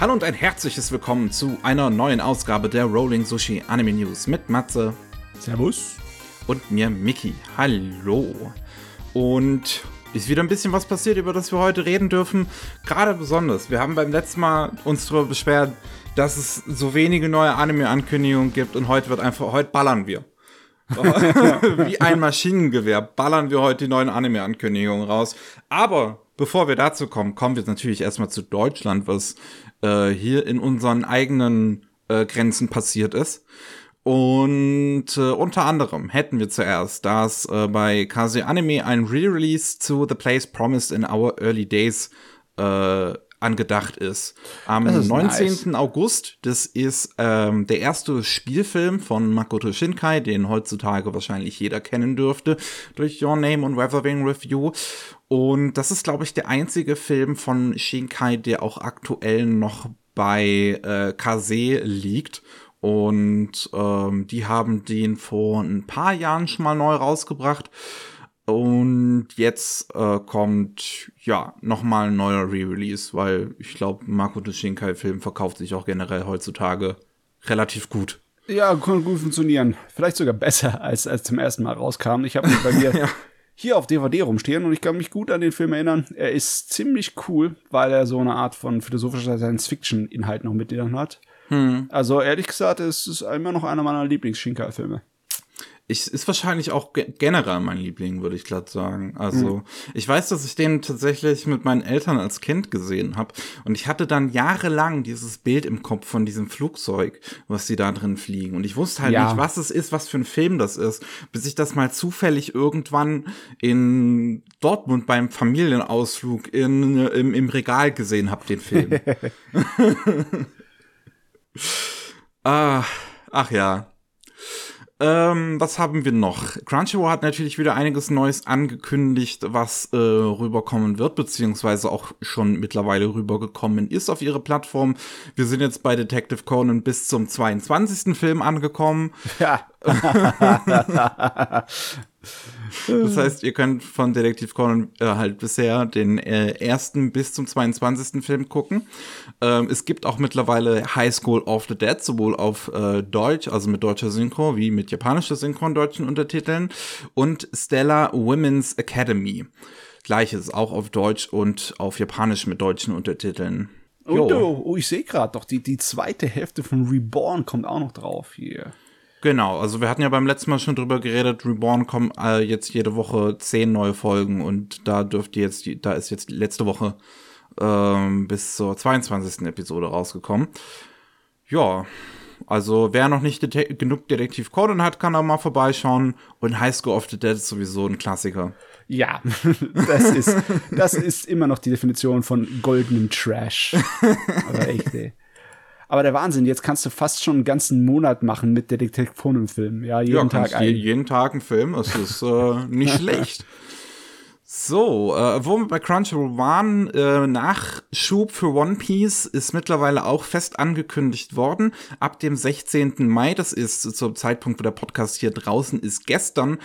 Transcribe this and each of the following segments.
Hallo und ein herzliches Willkommen zu einer neuen Ausgabe der Rolling Sushi Anime News mit Matze. Servus. Und mir Miki. Hallo. Und ist wieder ein bisschen was passiert, über das wir heute reden dürfen. Gerade besonders. Wir haben beim letzten Mal uns darüber beschwert, dass es so wenige neue Anime-Ankündigungen gibt und heute wird einfach, heute ballern wir. Wie ein Maschinengewehr ballern wir heute die neuen Anime-Ankündigungen raus. Aber bevor wir dazu kommen, kommen wir natürlich erstmal zu Deutschland, was äh, hier in unseren eigenen äh, Grenzen passiert ist. Und äh, unter anderem hätten wir zuerst, dass äh, bei Kase Anime ein Re-Release zu The Place Promised in Our Early Days äh, angedacht ist. Am ist 19. Nice. August, das ist ähm, der erste Spielfilm von Makoto Shinkai, den heutzutage wahrscheinlich jeder kennen dürfte, durch Your Name und Weathering Review. Und das ist, glaube ich, der einzige Film von Shinkai, der auch aktuell noch bei äh, Kase liegt. Und ähm, die haben den vor ein paar Jahren schon mal neu rausgebracht. Und jetzt äh, kommt ja nochmal ein neuer Re-Release, weil ich glaube, Marco de Shinkai-Film verkauft sich auch generell heutzutage relativ gut. Ja, kann gut funktionieren. Vielleicht sogar besser, als als zum ersten Mal rauskam. Ich habe bei mir ja. Hier auf DVD rumstehen und ich kann mich gut an den Film erinnern. Er ist ziemlich cool, weil er so eine Art von philosophischer Science-Fiction-Inhalt noch mit drin hat. Hm. Also ehrlich gesagt, es ist immer noch einer meiner Lieblings-Shinkai-Filme ich, ist wahrscheinlich auch ge generell mein Liebling, würde ich glatt sagen. Also, mhm. ich weiß, dass ich den tatsächlich mit meinen Eltern als Kind gesehen habe. Und ich hatte dann jahrelang dieses Bild im Kopf von diesem Flugzeug, was sie da drin fliegen. Und ich wusste halt ja. nicht, was es ist, was für ein Film das ist, bis ich das mal zufällig irgendwann in Dortmund beim Familienausflug in, im, im Regal gesehen habe, den Film. ah, ach ja. Ähm, was haben wir noch? Crunchyroll hat natürlich wieder einiges Neues angekündigt, was äh, rüberkommen wird, beziehungsweise auch schon mittlerweile rübergekommen ist auf ihre Plattform. Wir sind jetzt bei Detective Conan bis zum 22. Film angekommen. Ja. Das heißt, ihr könnt von Detektiv Conan äh, halt bisher den äh, ersten bis zum 22. Film gucken. Ähm, es gibt auch mittlerweile High School of the Dead, sowohl auf äh, Deutsch, also mit deutscher Synchro, wie mit japanischer Synchro und deutschen Untertiteln. Und Stella Women's Academy. Gleiches, auch auf Deutsch und auf Japanisch mit deutschen Untertiteln. Oh, oh, ich sehe gerade doch, die, die zweite Hälfte von Reborn kommt auch noch drauf hier. Genau, also wir hatten ja beim letzten Mal schon drüber geredet, Reborn kommen äh, jetzt jede Woche zehn neue Folgen und da dürfte jetzt, da ist jetzt letzte Woche ähm, bis zur 22. Episode rausgekommen. Ja, also wer noch nicht Det genug Detektiv Conan hat, kann da mal vorbeischauen und High School of the Dead ist sowieso ein Klassiker. Ja, das ist, das ist immer noch die Definition von goldenem Trash. Aber echt, ey. Aber der Wahnsinn, jetzt kannst du fast schon einen ganzen Monat machen mit Detektivfilmen. Ja, jeden ja, Tag ein. jeden Tag ein Film, das ist äh, nicht schlecht. So, äh, wo wir bei Crunchyroll waren, äh, Nachschub für One Piece ist mittlerweile auch fest angekündigt worden. Ab dem 16. Mai, das ist zum Zeitpunkt, wo der Podcast hier draußen ist, gestern,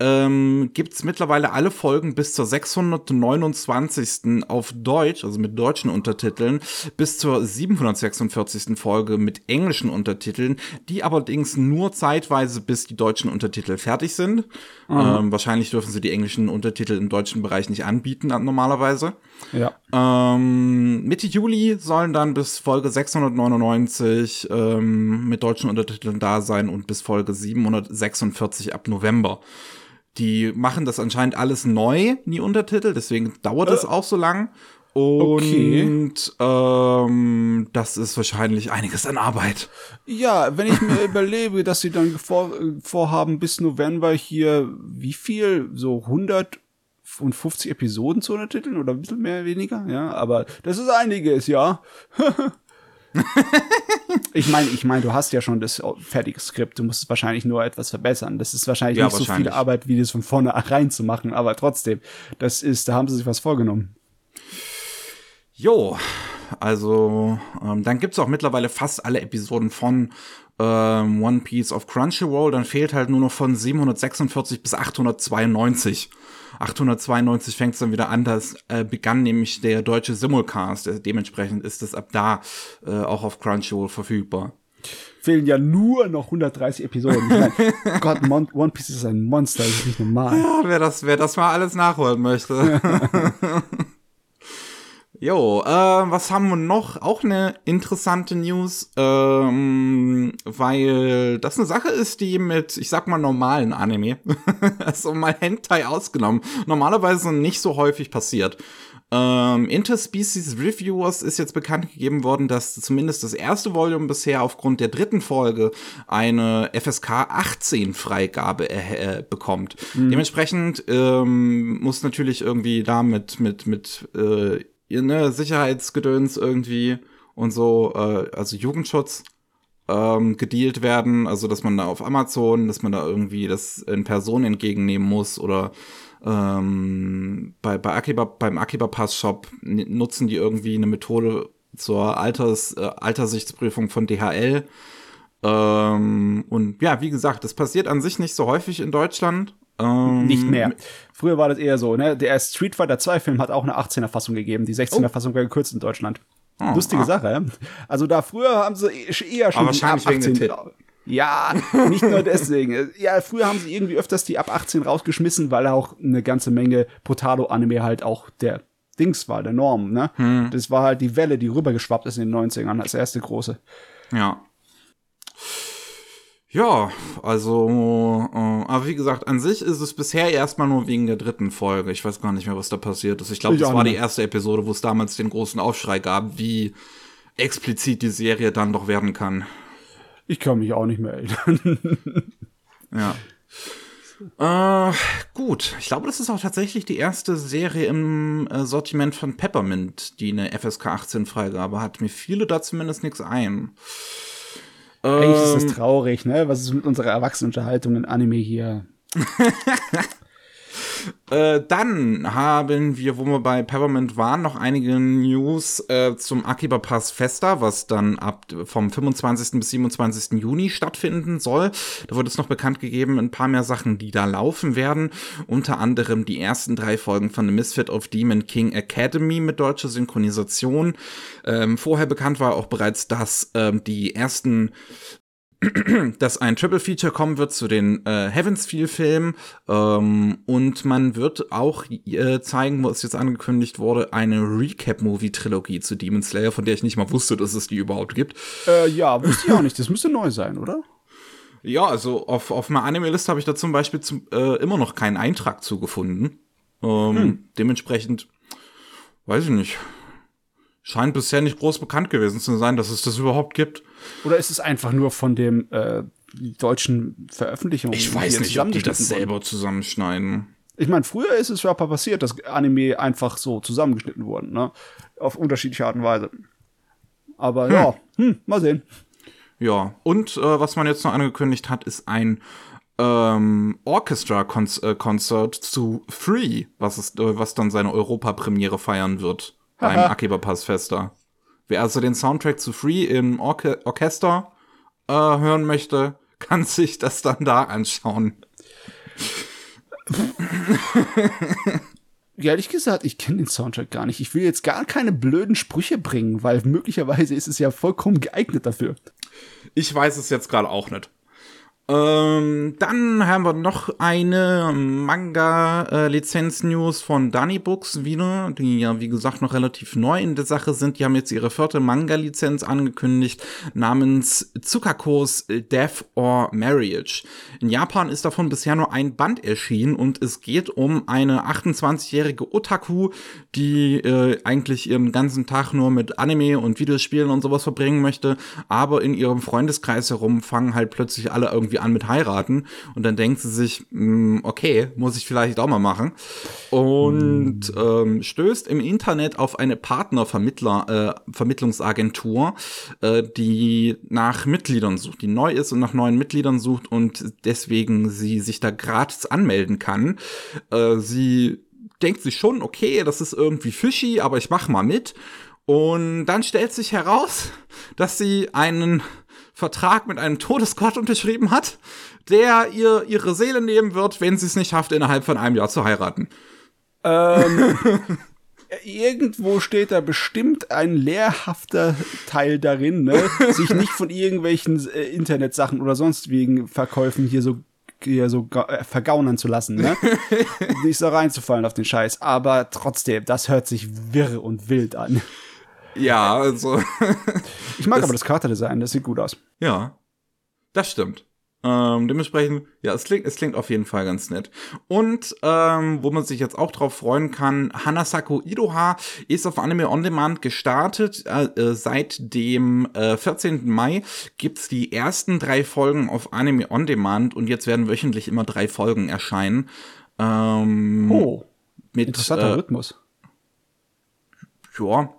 ähm, gibt's mittlerweile alle Folgen bis zur 629. auf Deutsch, also mit deutschen Untertiteln, bis zur 746. Folge mit englischen Untertiteln, die allerdings nur zeitweise bis die deutschen Untertitel fertig sind. Mhm. Ähm, wahrscheinlich dürfen sie die englischen Untertitel im deutschen deutschen Bereich nicht anbieten normalerweise. Ja. Ähm, Mitte Juli sollen dann bis Folge 699 ähm, mit deutschen Untertiteln da sein und bis Folge 746 ab November. Die machen das anscheinend alles neu, die Untertitel, deswegen dauert es äh. auch so lang. Und okay. ähm, das ist wahrscheinlich einiges an Arbeit. Ja, wenn ich mir überlebe, dass sie dann vor, vorhaben, bis November hier, wie viel? So 100 und 50 Episoden zu untertiteln oder ein bisschen mehr, weniger, ja, aber das ist einiges, ja. ich meine, ich meine, du hast ja schon das fertige Skript, du musst es wahrscheinlich nur etwas verbessern. Das ist wahrscheinlich ja, nicht wahrscheinlich. so viel Arbeit, wie das von vornherein zu machen, aber trotzdem, das ist, da haben sie sich was vorgenommen. Jo, also ähm, dann gibt's auch mittlerweile fast alle Episoden von ähm, One Piece of Crunchyroll, dann fehlt halt nur noch von 746 bis 892. 892 fängt es dann wieder an, das äh, begann nämlich der deutsche Simulcast. Also dementsprechend ist es ab da äh, auch auf Crunchyroll verfügbar. Fehlen ja nur noch 130 Episoden. Ich mein, Gott, Mon One Piece ist ein Monster, das ist nicht normal. Ja, wer das, wer das mal alles nachholen möchte. Jo, äh, was haben wir noch? Auch eine interessante News, ähm, weil das eine Sache ist, die mit, ich sag mal, normalen Anime, also mal Hentai ausgenommen, normalerweise nicht so häufig passiert. Ähm, Interspecies Reviewers ist jetzt bekannt gegeben worden, dass zumindest das erste Volume bisher aufgrund der dritten Folge eine FSK 18 Freigabe äh, bekommt. Mhm. Dementsprechend ähm, muss natürlich irgendwie da mit, mit, mit äh, ne, Sicherheitsgedöns irgendwie und so, äh, also Jugendschutz ähm, gedealt werden, also dass man da auf Amazon, dass man da irgendwie das in Person entgegennehmen muss oder ähm, bei, bei Akiba, beim Akiba Pass Shop nutzen die irgendwie eine Methode zur Alters, äh, Alterssichtsprüfung von DHL. Ähm, und ja, wie gesagt, das passiert an sich nicht so häufig in Deutschland. Ähm, nicht mehr. Früher war das eher so, ne? Der Street Fighter 2 Film hat auch eine 18er Fassung gegeben. Die 16er oh. Fassung war gekürzt in Deutschland. Oh, Lustige ah. Sache. Also da früher haben sie eher schon Aber wahrscheinlich ab 18 wegen ja, nicht nur deswegen. Ja, früher haben sie irgendwie öfters die ab 18 rausgeschmissen, weil auch eine ganze Menge Brutalo-Anime halt auch der Dings war, der Norm, ne? Hm. Das war halt die Welle, die rübergeschwappt ist in den 90ern, als erste große. Ja. Ja, also, äh, aber wie gesagt, an sich ist es bisher erstmal nur wegen der dritten Folge. Ich weiß gar nicht mehr, was da passiert ist. Ich glaube, das war die erste Episode, wo es damals den großen Aufschrei gab, wie explizit die Serie dann doch werden kann. Ich kann mich auch nicht mehr erinnern. ja. Äh, gut, ich glaube, das ist auch tatsächlich die erste Serie im äh, Sortiment von Peppermint, die eine FSK 18 Freigabe hat. Mir fiele da zumindest nichts ein. Eigentlich ist das ähm. traurig, ne? Was ist mit unserer Erwachsenenunterhaltung in Anime hier? Äh, dann haben wir, wo wir bei Peppermint waren, noch einige News äh, zum Akiba Pass Festa, was dann ab vom 25. bis 27. Juni stattfinden soll. Da wurde es noch bekannt gegeben, ein paar mehr Sachen, die da laufen werden. Unter anderem die ersten drei Folgen von The Misfit of Demon King Academy mit deutscher Synchronisation. Ähm, vorher bekannt war auch bereits, dass ähm, die ersten dass ein Triple Feature kommen wird zu den äh, Heavensfield-Filmen ähm, und man wird auch äh, zeigen, was jetzt angekündigt wurde, eine Recap-Movie-Trilogie zu Demon Slayer, von der ich nicht mal wusste, dass es die überhaupt gibt. Äh, ja, wusste ich auch nicht. Das müsste neu sein, oder? Ja, also auf, auf meiner Anime-Liste habe ich da zum Beispiel zum, äh, immer noch keinen Eintrag zugefunden. Ähm, hm. Dementsprechend, weiß ich nicht. Scheint bisher nicht groß bekannt gewesen zu sein, dass es das überhaupt gibt. Oder ist es einfach nur von dem äh, deutschen Veröffentlichung? Ich weiß nicht, ob die das selber zusammenschneiden. Ich meine, früher ist es ja passiert, dass Anime einfach so zusammengeschnitten wurden, ne? Auf unterschiedliche Art und Weise. Aber hm. ja, hm, mal sehen. Ja, und äh, was man jetzt noch angekündigt hat, ist ein ähm, Orchestra-Konzert zu Free, was, ist, äh, was dann seine Europapremiere feiern wird beim Akiba Pass Festa. Wer also den Soundtrack zu Free im Orche Orchester äh, hören möchte, kann sich das dann da anschauen. Ehrlich gesagt, ich kenne den Soundtrack gar nicht. Ich will jetzt gar keine blöden Sprüche bringen, weil möglicherweise ist es ja vollkommen geeignet dafür. Ich weiß es jetzt gerade auch nicht. Ähm, dann haben wir noch eine Manga-Lizenz-News von Dani Books wieder, die ja, wie gesagt, noch relativ neu in der Sache sind. Die haben jetzt ihre vierte Manga-Lizenz angekündigt, namens Tsukakos Death or Marriage. In Japan ist davon bisher nur ein Band erschienen und es geht um eine 28-jährige Otaku, die äh, eigentlich ihren ganzen Tag nur mit Anime und Videospielen und sowas verbringen möchte, aber in ihrem Freundeskreis herum fangen halt plötzlich alle irgendwie an mit heiraten und dann denkt sie sich, mh, hm, okay, muss ich vielleicht auch mal machen und mm. ähm, stößt im Internet auf eine Partnervermittler äh, Vermittlungsagentur, äh, die nach Mitgliedern sucht, die neu ist und nach neuen Mitgliedern sucht und deswegen sie sich da gratis anmelden kann. Äh, sie denkt sich schon, okay, das ist irgendwie fishy, aber ich mach mal mit. Und dann stellt sich heraus, dass sie einen Vertrag mit einem Todesgott unterschrieben hat, der ihr ihre Seele nehmen wird, wenn sie es nicht schafft, innerhalb von einem Jahr zu heiraten. Ähm, irgendwo steht da bestimmt ein lehrhafter Teil darin, ne? sich nicht von irgendwelchen äh, Internetsachen oder sonst wegen Verkäufen hier so hier so äh, vergaunern zu lassen, ne? nicht so reinzufallen auf den Scheiß. Aber trotzdem, das hört sich wirr und wild an. Ja, also. ich mag das, aber das Charakterdesign, das sieht gut aus. Ja, das stimmt. Ähm, dementsprechend, ja, es klingt, es klingt auf jeden Fall ganz nett. Und ähm, wo man sich jetzt auch drauf freuen kann, Hanasako Idoha ist auf Anime On Demand gestartet. Äh, äh, seit dem äh, 14. Mai gibt's die ersten drei Folgen auf Anime On Demand und jetzt werden wöchentlich immer drei Folgen erscheinen. Ähm, oh, mit, interessanter äh, Rhythmus. Ja,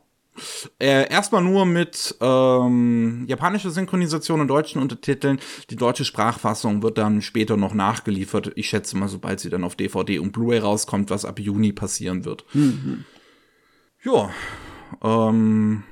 äh, erstmal nur mit ähm, japanischer Synchronisation und deutschen Untertiteln. Die deutsche Sprachfassung wird dann später noch nachgeliefert. Ich schätze mal, sobald sie dann auf DVD und Blu-ray rauskommt, was ab Juni passieren wird. Mhm. Ja, ähm,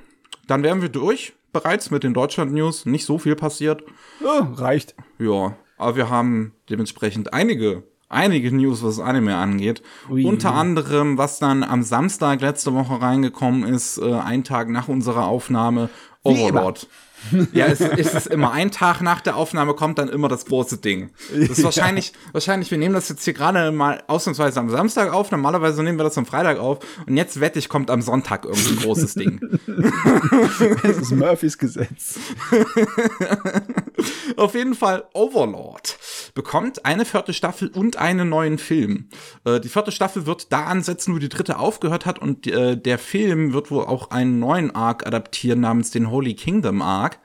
dann wären wir durch bereits mit den Deutschland-News. Nicht so viel passiert. Oh, reicht. Ja, aber wir haben dementsprechend einige einige News, was Anime angeht. Ui. Unter anderem, was dann am Samstag letzte Woche reingekommen ist, äh, ein Tag nach unserer Aufnahme, Overlord. ja, es, es ist immer ein Tag nach der Aufnahme kommt dann immer das große Ding. Das ist wahrscheinlich, ja. wahrscheinlich, wir nehmen das jetzt hier gerade mal ausnahmsweise am Samstag auf, normalerweise nehmen wir das am Freitag auf und jetzt wette ich, kommt am Sonntag irgendein großes Ding. Es ist Murphys Gesetz. Auf jeden Fall Overlord bekommt eine vierte Staffel und einen neuen Film. Äh, die vierte Staffel wird da ansetzen, wo die dritte aufgehört hat und äh, der Film wird wohl auch einen neuen Arc adaptieren namens den Holy Kingdom Arc.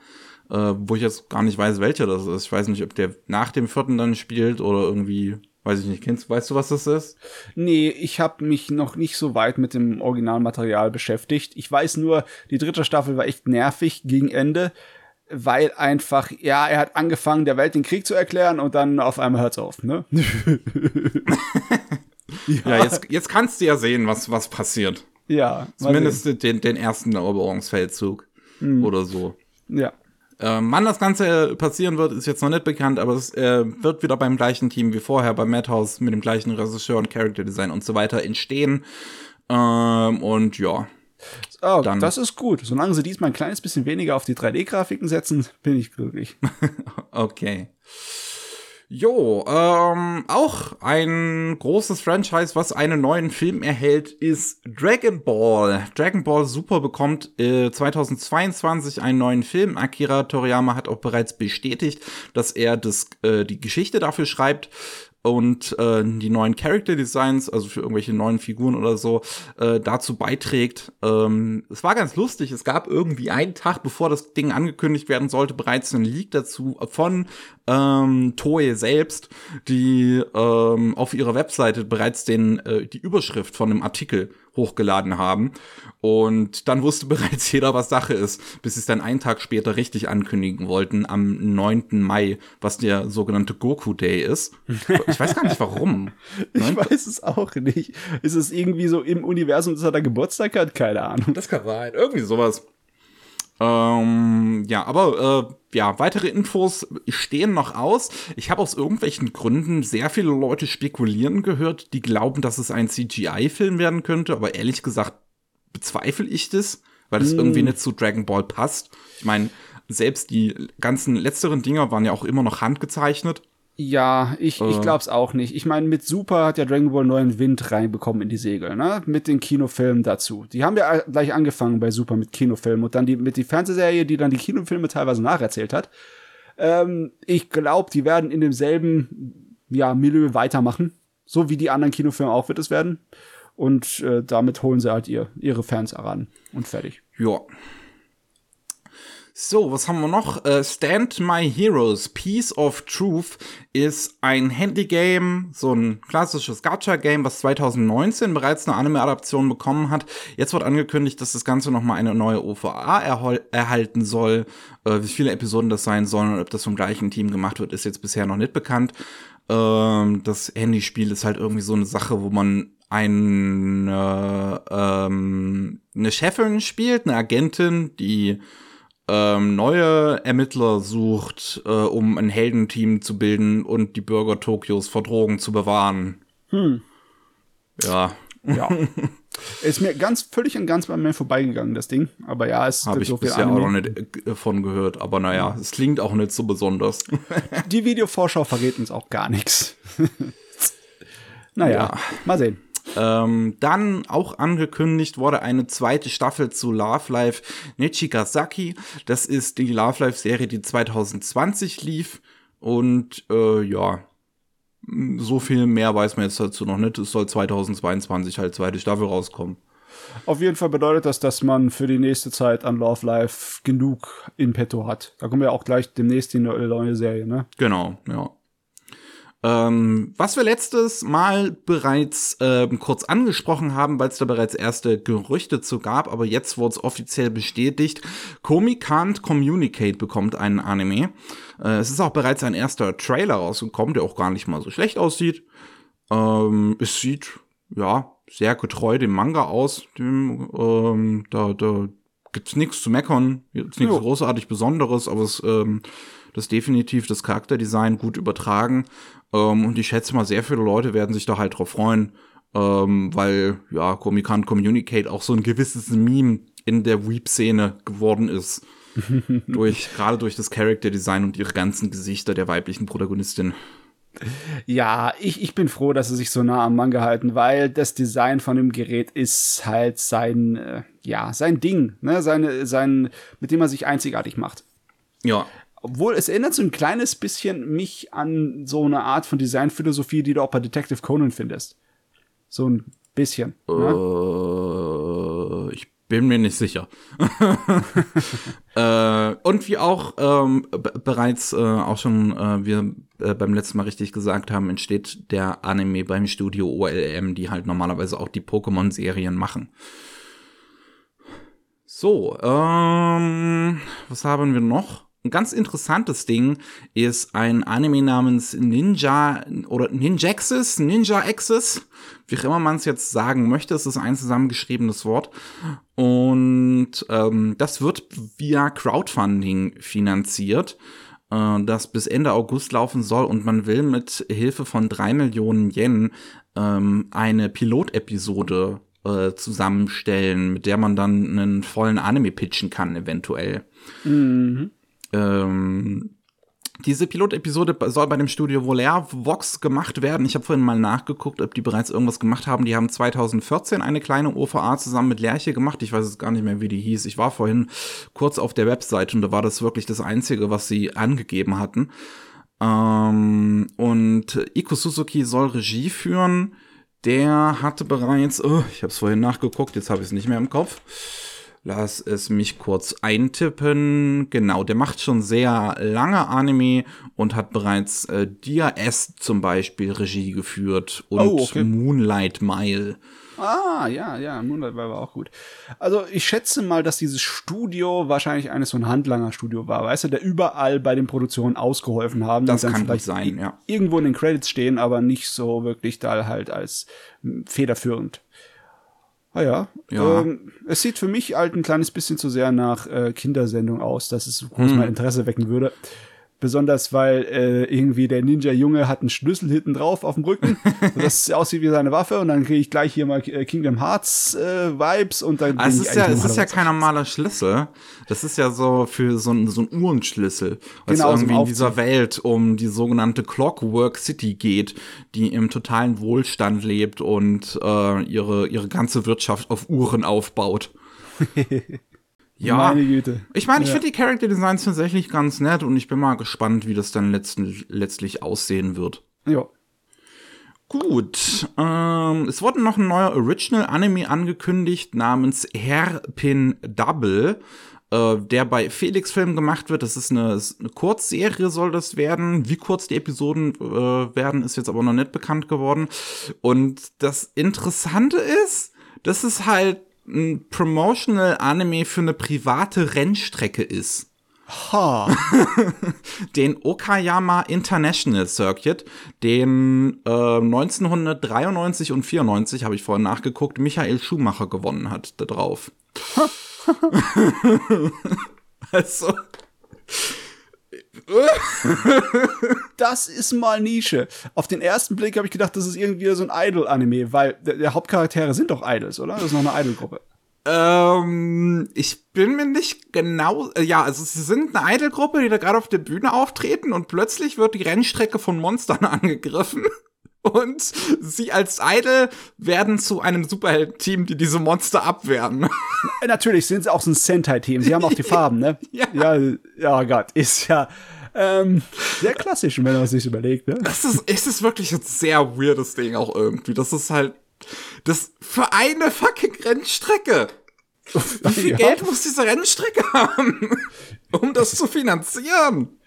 Äh, wo ich jetzt gar nicht weiß, welcher das ist. Ich weiß nicht, ob der nach dem vierten dann spielt oder irgendwie Weiß ich nicht, kennst, weißt du, was das ist? Nee, ich habe mich noch nicht so weit mit dem Originalmaterial beschäftigt. Ich weiß nur, die dritte Staffel war echt nervig gegen Ende weil einfach, ja, er hat angefangen, der Welt den Krieg zu erklären und dann auf einmal hört's auf, ne? ja, ja jetzt, jetzt kannst du ja sehen, was, was passiert. Ja. Zumindest den, den ersten Eroberungsfeldzug mhm. oder so. Ja. Ähm, wann das Ganze passieren wird, ist jetzt noch nicht bekannt, aber es äh, wird wieder beim gleichen Team wie vorher, bei Madhouse, mit dem gleichen Regisseur und Character Design und so weiter entstehen. Ähm, und ja, Oh, dann. Das ist gut. Solange sie diesmal ein kleines bisschen weniger auf die 3D-Grafiken setzen, bin ich glücklich. okay. Jo, ähm, auch ein großes Franchise, was einen neuen Film erhält, ist Dragon Ball. Dragon Ball Super bekommt äh, 2022 einen neuen Film. Akira Toriyama hat auch bereits bestätigt, dass er das, äh, die Geschichte dafür schreibt und äh, die neuen Character Designs, also für irgendwelche neuen Figuren oder so, äh, dazu beiträgt. Ähm, es war ganz lustig. Es gab irgendwie einen Tag, bevor das Ding angekündigt werden sollte, bereits einen Leak dazu von ähm, Toei selbst, die ähm, auf ihrer Webseite bereits den äh, die Überschrift von einem Artikel hochgeladen haben. Und dann wusste bereits jeder, was Sache ist, bis sie es dann einen Tag später richtig ankündigen wollten, am 9. Mai, was der sogenannte Goku Day ist. Ich weiß gar nicht warum. ich weiß es auch nicht. Ist es irgendwie so im Universum, dass er da Geburtstag hat? Keine Ahnung. Das kann sein. Irgendwie sowas. Ähm, ja, aber äh, ja, weitere Infos stehen noch aus. Ich habe aus irgendwelchen Gründen sehr viele Leute spekulieren gehört, die glauben, dass es ein CGI-Film werden könnte, aber ehrlich gesagt bezweifle ich das, weil es mm. irgendwie nicht zu Dragon Ball passt. Ich meine, selbst die ganzen letzteren Dinger waren ja auch immer noch handgezeichnet. Ja, ich, äh. ich glaub's auch nicht. Ich meine, mit Super hat ja Dragon Ball neuen Wind reinbekommen in die Segel, ne? Mit den Kinofilmen dazu. Die haben ja gleich angefangen bei Super mit Kinofilmen und dann die, mit die Fernsehserie, die dann die Kinofilme teilweise nacherzählt hat. Ähm, ich glaube, die werden in demselben, ja, Milieu weitermachen. So wie die anderen Kinofilme auch wird es werden. Und äh, damit holen sie halt ihr, ihre Fans heran. Und fertig. Ja. So, was haben wir noch? Uh, Stand My Heroes, Piece of Truth ist ein Handy-Game, so ein klassisches Gacha-Game, was 2019 bereits eine Anime-Adaption bekommen hat. Jetzt wird angekündigt, dass das Ganze nochmal eine neue OVA erhalten soll. Uh, wie viele Episoden das sein sollen und ob das vom gleichen Team gemacht wird, ist jetzt bisher noch nicht bekannt. Uh, das Handyspiel ist halt irgendwie so eine Sache, wo man eine, ähm, eine Chefin spielt, eine Agentin, die ähm, neue Ermittler sucht, äh, um ein Heldenteam zu bilden und die Bürger Tokios vor Drogen zu bewahren. Hm. Ja. Ja. Ist mir ganz völlig und ganz bei mir vorbeigegangen, das Ding. Aber ja, es Habe ich so bisher auch noch nicht davon gehört. Aber naja, es klingt auch nicht so besonders. Die Videovorschau verrät uns auch gar nichts. naja, ja. mal sehen. Ähm, dann auch angekündigt wurde eine zweite Staffel zu Love Life Nichigasaki. Das ist die Love Life Serie, die 2020 lief. Und äh, ja, so viel mehr weiß man jetzt dazu noch nicht. Es soll 2022 halt zweite Staffel rauskommen. Auf jeden Fall bedeutet das, dass man für die nächste Zeit an Love Life genug in petto hat. Da kommen wir auch gleich demnächst die neue Serie, ne? Genau, ja. Ähm, was wir letztes Mal bereits ähm, kurz angesprochen haben, weil es da bereits erste Gerüchte zu gab, aber jetzt wurde es offiziell bestätigt. Komi Can't Communicate bekommt einen Anime. Äh, es ist auch bereits ein erster Trailer rausgekommen, der auch gar nicht mal so schlecht aussieht. Ähm, es sieht, ja, sehr getreu dem Manga aus. Dem, ähm, da, da gibt's nichts zu meckern, nichts großartig Besonderes, aber es ähm, das definitiv das Charakterdesign gut übertragen. Ähm, und ich schätze mal, sehr viele Leute werden sich da halt drauf freuen, ähm, weil ja, Comic Con Communicate auch so ein gewisses Meme in der Weep-Szene geworden ist. durch, gerade durch das Charakterdesign und ihre ganzen Gesichter der weiblichen Protagonistin. Ja, ich, ich bin froh, dass sie sich so nah am Manga halten, weil das Design von dem Gerät ist halt sein, äh, ja, sein Ding, ne, seine, sein, mit dem er sich einzigartig macht. Ja obwohl es erinnert so ein kleines bisschen mich an so eine Art von Designphilosophie, die du auch bei Detective Conan findest. So ein bisschen. Ne? Äh, ich bin mir nicht sicher. äh, und wie auch ähm, bereits äh, auch schon äh, wir äh, beim letzten Mal richtig gesagt haben, entsteht der Anime beim Studio OLM, die halt normalerweise auch die Pokémon-Serien machen. So, ähm, was haben wir noch? Ein ganz interessantes Ding ist ein Anime namens Ninja oder Ninjaxis, Ninja Axis, wie auch immer man es jetzt sagen möchte. Es ist ein zusammengeschriebenes Wort. Und ähm, das wird via Crowdfunding finanziert, äh, das bis Ende August laufen soll. Und man will mit Hilfe von drei Millionen Yen ähm, eine Pilotepisode äh, zusammenstellen, mit der man dann einen vollen Anime pitchen kann, eventuell. Mhm. Ähm, diese Pilotepisode soll bei dem Studio Volair Vox gemacht werden. Ich habe vorhin mal nachgeguckt, ob die bereits irgendwas gemacht haben. Die haben 2014 eine kleine OVA zusammen mit Lerche gemacht. Ich weiß jetzt gar nicht mehr, wie die hieß. Ich war vorhin kurz auf der Website und da war das wirklich das Einzige, was sie angegeben hatten. Ähm, und Iko Suzuki soll Regie führen. Der hatte bereits, oh, ich habe es vorhin nachgeguckt, jetzt habe ich es nicht mehr im Kopf Lass es mich kurz eintippen. Genau, der macht schon sehr lange Anime und hat bereits äh, Dia S zum Beispiel Regie geführt und oh, okay. Moonlight Mile. Ah, ja, ja, Moonlight Mile war auch gut. Also ich schätze mal, dass dieses Studio wahrscheinlich eines so ein Handlanger-Studio war, weißt du, der überall bei den Produktionen ausgeholfen haben. Das kann vielleicht sein, ja. Irgendwo in den Credits stehen, aber nicht so wirklich da halt als federführend. Ah ja. ja. Ähm, es sieht für mich halt ein kleines bisschen zu sehr nach äh, Kindersendung aus, dass es groß hm. mein Interesse wecken würde. Besonders weil äh, irgendwie der Ninja-Junge hat einen Schlüssel hinten drauf auf dem Rücken, es aussieht wie seine Waffe und dann kriege ich gleich hier mal äh, Kingdom Hearts äh, Vibes und dann. Also es ist ja, es ist ja kein normaler Schlüssel. Das ist ja so für so ein, so ein Uhrenschlüssel, weil genau, es irgendwie in dieser Welt um die sogenannte Clockwork City geht, die im totalen Wohlstand lebt und äh, ihre, ihre ganze Wirtschaft auf Uhren aufbaut. Ja, meine Güte. Ich meine, ich ja. finde die Character Designs tatsächlich ganz nett und ich bin mal gespannt, wie das dann letzten, letztlich aussehen wird. Ja. Gut, ähm, es wurde noch ein neuer Original Anime angekündigt namens Hairpin Double, äh, der bei Felix Film gemacht wird. Das ist eine, eine Kurzserie, soll das werden. Wie kurz die Episoden äh, werden, ist jetzt aber noch nicht bekannt geworden. Und das Interessante ist, das ist halt ein Promotional Anime für eine private Rennstrecke ist. Ha. den Okayama International Circuit, den äh, 1993 und 94, habe ich vorhin nachgeguckt, Michael Schumacher gewonnen hat da drauf. Also. das ist mal Nische. Auf den ersten Blick habe ich gedacht, das ist irgendwie so ein Idol-Anime, weil der, der, Hauptcharaktere sind doch Idols, oder? Das ist noch eine Idol-Gruppe. Ähm, ich bin mir nicht genau. Äh, ja, also sie sind eine Idol-Gruppe, die da gerade auf der Bühne auftreten und plötzlich wird die Rennstrecke von Monstern angegriffen. Und sie als Idol werden zu einem Superhelden-Team, die diese Monster abwehren. Natürlich sind sie auch so ein Sentai-Team. Sie haben auch die Farben, ne? ja. ja. Ja, Gott, ist ja ähm, sehr klassisch, wenn man sich überlegt, ne? Das ist, ist es wirklich ein sehr weirdes Ding auch irgendwie. Das ist halt, das für eine fucking Rennstrecke. Wie viel ja. Geld muss diese Rennstrecke haben, um das zu finanzieren?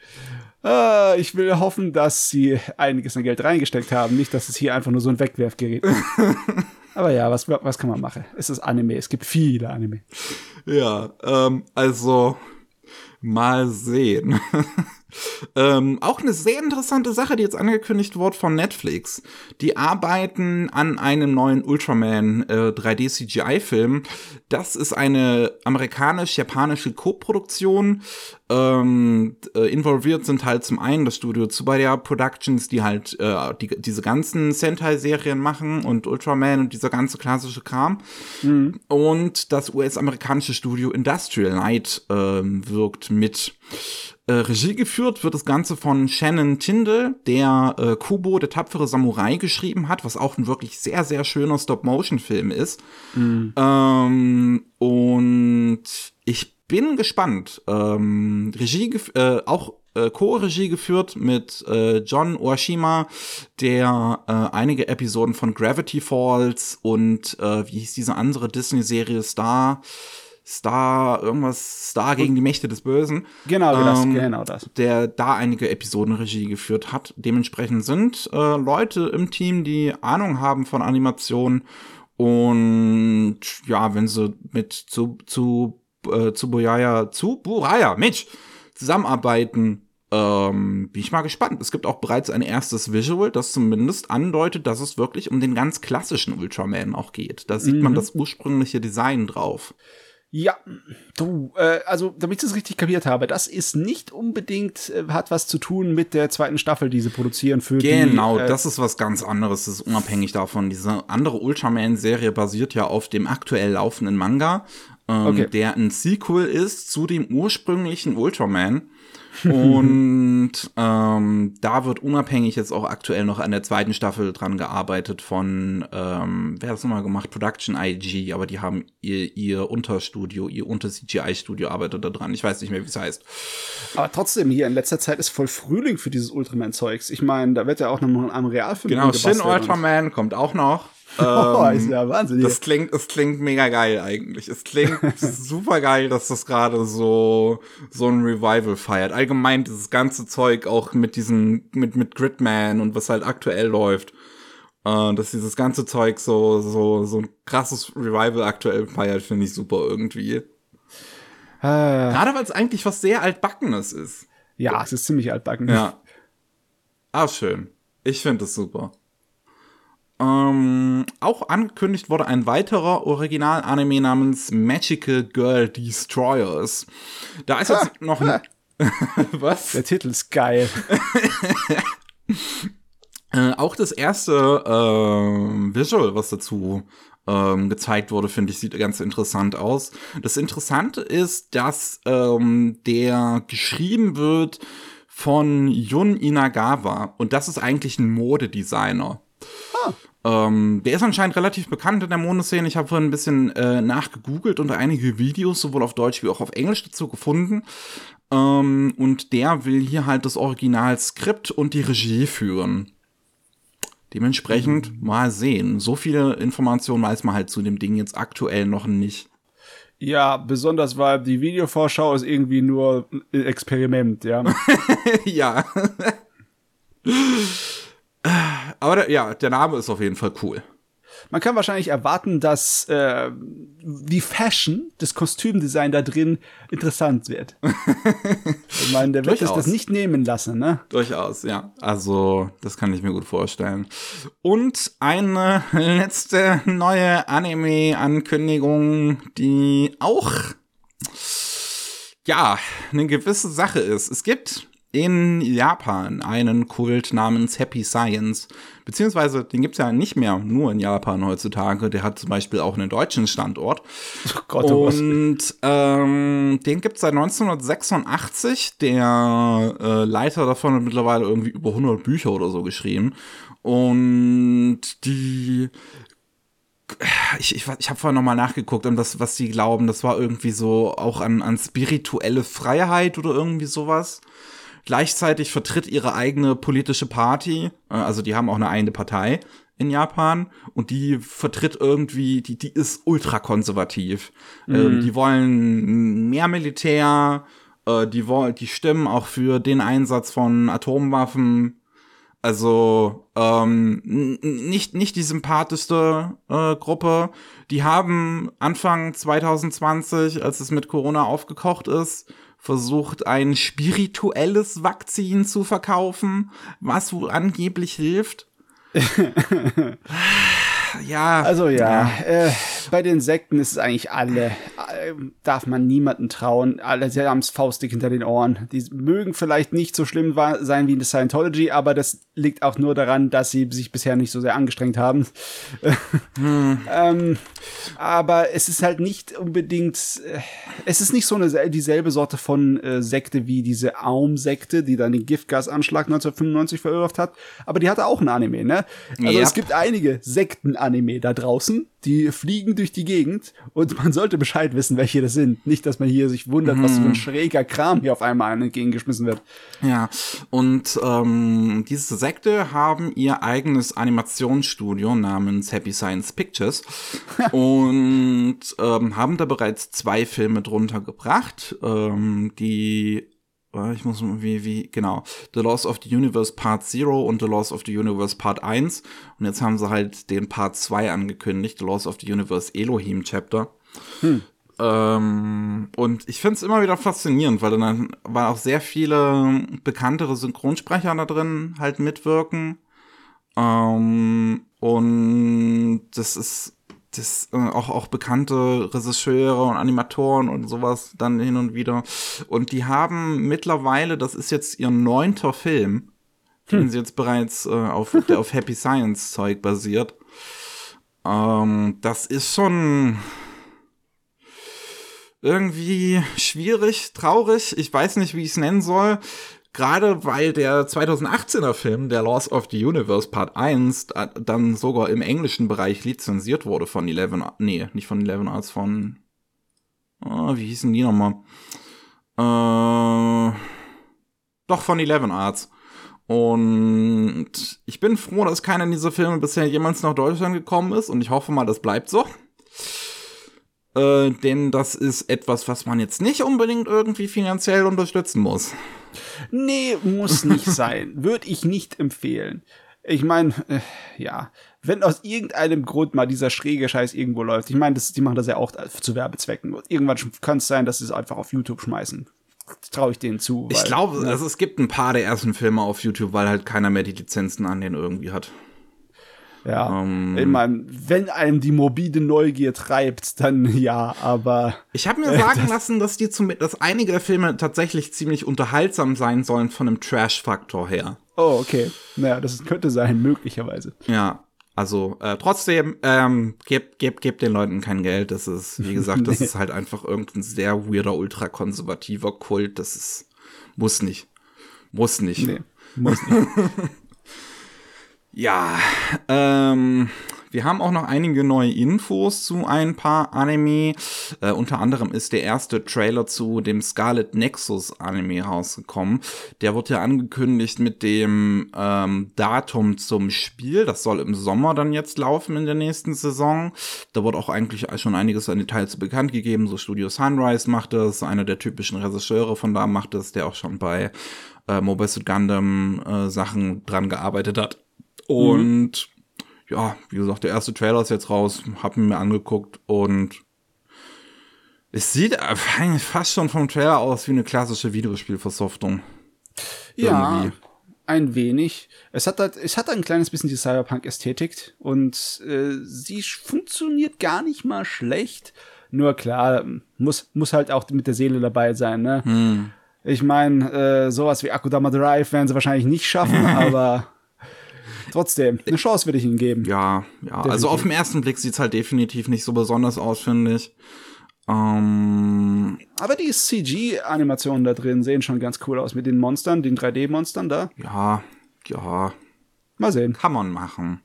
Äh, ich will hoffen, dass sie einiges an Geld reingesteckt haben, nicht, dass es hier einfach nur so ein Wegwerfgerät ist. Aber ja, was, was kann man machen? Es ist Anime, es gibt viele Anime. Ja, ähm, also mal sehen. Ähm, auch eine sehr interessante Sache, die jetzt angekündigt wurde von Netflix. Die arbeiten an einem neuen Ultraman äh, 3D CGI-Film. Das ist eine amerikanisch-japanische Co-Produktion. Ähm, äh, involviert sind halt zum einen das Studio Tsubaya Productions, die halt äh, die, diese ganzen Sentai-Serien machen und Ultraman und dieser ganze klassische Kram. Mhm. Und das US-amerikanische Studio Industrial Light äh, wirkt mit. Äh, Regie geführt wird das Ganze von Shannon Tindall, der äh, Kubo, der tapfere Samurai, geschrieben hat, was auch ein wirklich sehr, sehr schöner Stop-Motion-Film ist. Mhm. Ähm, und ich bin gespannt. Ähm, Regie, äh, auch äh, Co-Regie geführt mit äh, John Oashima, der äh, einige Episoden von Gravity Falls und äh, wie hieß diese andere Disney-Serie Star Star, irgendwas, Star gegen die Mächte des Bösen. Genau, das, ähm, genau das. Der da einige Episoden Regie geführt hat. Dementsprechend sind äh, Leute im Team, die Ahnung haben von Animation und ja, wenn sie mit zu, zu, äh, zu Buraya, zu Buraya, Mensch, zusammenarbeiten, ähm, bin ich mal gespannt. Es gibt auch bereits ein erstes Visual, das zumindest andeutet, dass es wirklich um den ganz klassischen Ultraman auch geht. Da sieht mhm. man das ursprüngliche Design drauf. Ja, du, äh, also damit ich es richtig kapiert habe, das ist nicht unbedingt, äh, hat was zu tun mit der zweiten Staffel, die sie produzieren für genau, die. Genau, äh, das ist was ganz anderes, das ist unabhängig davon. Diese andere Ultraman-Serie basiert ja auf dem aktuell laufenden Manga, ähm, okay. der ein Sequel ist zu dem ursprünglichen Ultraman. Und ähm, da wird unabhängig jetzt auch aktuell noch an der zweiten Staffel dran gearbeitet von, ähm, wer hat das nochmal gemacht? Production IG, aber die haben ihr, ihr Unterstudio, ihr Unter-CGI-Studio arbeitet da dran. Ich weiß nicht mehr, wie es heißt. Aber trotzdem, hier in letzter Zeit ist voll Frühling für dieses Ultraman-Zeugs. Ich meine, da wird ja auch noch ein Realfilm Genau, Shin Ultraman kommt auch noch. Oh, ist ähm, ja Wahnsinn. Das klingt, es klingt mega geil eigentlich. Es klingt super geil, dass das gerade so, so ein Revival feiert. Allgemein dieses ganze Zeug auch mit diesen, mit, mit Gridman und was halt aktuell läuft. Äh, dass dieses ganze Zeug so, so, so ein krasses Revival aktuell feiert, finde ich super irgendwie. Äh. Gerade weil es eigentlich was sehr altbackenes ist. Ja, es ist ziemlich altbacken. Ja. Ah, schön. Ich finde es super. Ähm, auch angekündigt wurde ein weiterer Original-Anime namens Magical Girl Destroyers. Da ist jetzt noch ein. Was? Der Titel ist geil. äh, auch das erste äh, Visual, was dazu ähm, gezeigt wurde, finde ich, sieht ganz interessant aus. Das Interessante ist, dass ähm, der geschrieben wird von Jun Inagawa und das ist eigentlich ein Modedesigner. Ähm, der ist anscheinend relativ bekannt in der Monoszene. Ich habe vorhin ein bisschen äh, nachgegoogelt und einige Videos sowohl auf Deutsch wie auch auf Englisch dazu gefunden. Ähm, und der will hier halt das Originalskript und die Regie führen. Dementsprechend mhm. mal sehen. So viele Informationen weiß man halt zu dem Ding jetzt aktuell noch nicht. Ja, besonders weil die Videovorschau ist irgendwie nur ein Experiment, ja. ja. Aber der, ja, der Name ist auf jeden Fall cool. Man kann wahrscheinlich erwarten, dass äh, die Fashion, das Kostümdesign da drin interessant wird. ich meine, der wird es das nicht nehmen lassen, ne? Durchaus, ja. Also, das kann ich mir gut vorstellen. Und eine letzte neue Anime-Ankündigung, die auch ja, eine gewisse Sache ist. Es gibt in Japan einen Kult namens Happy Science. Beziehungsweise den gibt's ja nicht mehr nur in Japan heutzutage. Der hat zum Beispiel auch einen deutschen Standort. Oh Gott, oh Und ähm, den gibt's seit 1986. Der äh, Leiter davon hat mittlerweile irgendwie über 100 Bücher oder so geschrieben. Und die ich, ich, ich habe vorhin nochmal nachgeguckt, und das, was sie glauben, das war irgendwie so auch an, an spirituelle Freiheit oder irgendwie sowas. Gleichzeitig vertritt ihre eigene politische Party, äh, also die haben auch eine eigene Partei in Japan und die vertritt irgendwie, die, die ist ultrakonservativ. Mhm. Ähm, die wollen mehr Militär, äh, die wollen, die stimmen auch für den Einsatz von Atomwaffen. Also ähm, nicht nicht die sympathischste äh, Gruppe. Die haben Anfang 2020, als es mit Corona aufgekocht ist, versucht, ein spirituelles Vakzin zu verkaufen, was wohl angeblich hilft. ja. Also ja, ja. Äh, bei den Sekten ist es eigentlich alle, äh, darf man niemanden trauen. Alle sie haben es faustdick hinter den Ohren. Die mögen vielleicht nicht so schlimm sein wie in der Scientology, aber das liegt auch nur daran, dass sie sich bisher nicht so sehr angestrengt haben. Hm. ähm, aber es ist halt nicht unbedingt, äh, es ist nicht so eine dieselbe Sorte von äh, Sekte wie diese Aum-Sekte, die dann den Giftgasanschlag 1995 verursacht hat. Aber die hatte auch ein Anime, ne? Also yep. es gibt einige Sekten-Anime da draußen, die fliegen durch die Gegend und man sollte Bescheid wissen, welche das sind. Nicht, dass man hier sich wundert, mhm. was für ein mhm. schräger Kram hier auf einmal entgegengeschmissen wird. Ja, und ähm, diese Sekte haben ihr eigenes Animationsstudio namens Happy Science Pictures und ähm, haben da bereits zwei Filme drunter gebracht, ähm, die ich muss wie, wie, genau. The Loss of the Universe Part 0 und The Loss of the Universe Part 1. Und jetzt haben sie halt den Part 2 angekündigt, The Loss of the Universe Elohim Chapter. Hm. Ähm, und ich finde es immer wieder faszinierend, weil dann waren auch sehr viele bekanntere Synchronsprecher da drin halt mitwirken. Ähm, und das ist das, äh, auch, auch bekannte Regisseure und Animatoren und sowas dann hin und wieder. Und die haben mittlerweile, das ist jetzt ihr neunter Film, hm. den sie jetzt bereits äh, auf, der auf Happy Science Zeug basiert. Ähm, das ist schon irgendwie schwierig, traurig. Ich weiß nicht, wie ich es nennen soll. Gerade weil der 2018er Film, der Loss of the Universe Part 1, dann sogar im englischen Bereich lizenziert wurde von Eleven, nee, nicht von Eleven Arts, von, oh, wie hießen die nochmal? Äh, doch von Eleven Arts. Und ich bin froh, dass keiner dieser Filme bisher jemals nach Deutschland gekommen ist und ich hoffe mal, das bleibt so. Äh, denn das ist etwas, was man jetzt nicht unbedingt irgendwie finanziell unterstützen muss. Nee, muss nicht sein. Würde ich nicht empfehlen. Ich meine, äh, ja, wenn aus irgendeinem Grund mal dieser schräge Scheiß irgendwo läuft, ich meine, die machen das ja auch zu Werbezwecken. Irgendwann kann es sein, dass sie es einfach auf YouTube schmeißen. Traue ich denen zu. Weil, ich glaube, ne? also es gibt ein paar der ersten Filme auf YouTube, weil halt keiner mehr die Lizenzen an denen irgendwie hat. Ja, ähm. ich meine, wenn einem die morbide Neugier treibt, dann ja, aber. Ich habe mir äh, sagen das lassen, dass die zum, dass einige der Filme tatsächlich ziemlich unterhaltsam sein sollen von einem Trash-Faktor her. Oh, okay. Naja, das könnte sein, möglicherweise. Ja. Also äh, trotzdem, ähm, gebt, gebt, gebt den Leuten kein Geld. Das ist, wie gesagt, das nee. ist halt einfach irgendein sehr weirder, ultrakonservativer Kult. Das ist, muss nicht. Muss nicht. Nee, muss nicht. Ja, ähm, wir haben auch noch einige neue Infos zu ein paar Anime. Äh, unter anderem ist der erste Trailer zu dem Scarlet Nexus Anime rausgekommen. Der wird ja angekündigt mit dem ähm, Datum zum Spiel. Das soll im Sommer dann jetzt laufen in der nächsten Saison. Da wird auch eigentlich schon einiges an Details bekannt gegeben. So Studio Sunrise macht das, einer der typischen Regisseure von da macht das, der auch schon bei äh, Mobile Suit Gundam äh, Sachen dran gearbeitet hat. Und mhm. ja, wie gesagt, der erste Trailer ist jetzt raus, hab ihn mir angeguckt und es sieht eigentlich fast schon vom Trailer aus wie eine klassische Videospielversoftung. Ja, Irgendwie. ein wenig. Es hat halt, es hat ein kleines bisschen die Cyberpunk-Ästhetik und äh, sie funktioniert gar nicht mal schlecht. Nur klar, muss, muss halt auch mit der Seele dabei sein, ne? Hm. Ich meine, äh, sowas wie Akudama Drive werden sie wahrscheinlich nicht schaffen, aber trotzdem, eine Chance würde ich ihnen geben. Ja, ja. Definitiv. Also auf den ersten Blick sieht's halt definitiv nicht so besonders aus, finde ich. Um, Aber die CG-Animationen da drin sehen schon ganz cool aus mit den Monstern, den 3D-Monstern da. Ja, ja. Mal sehen. Kann man machen.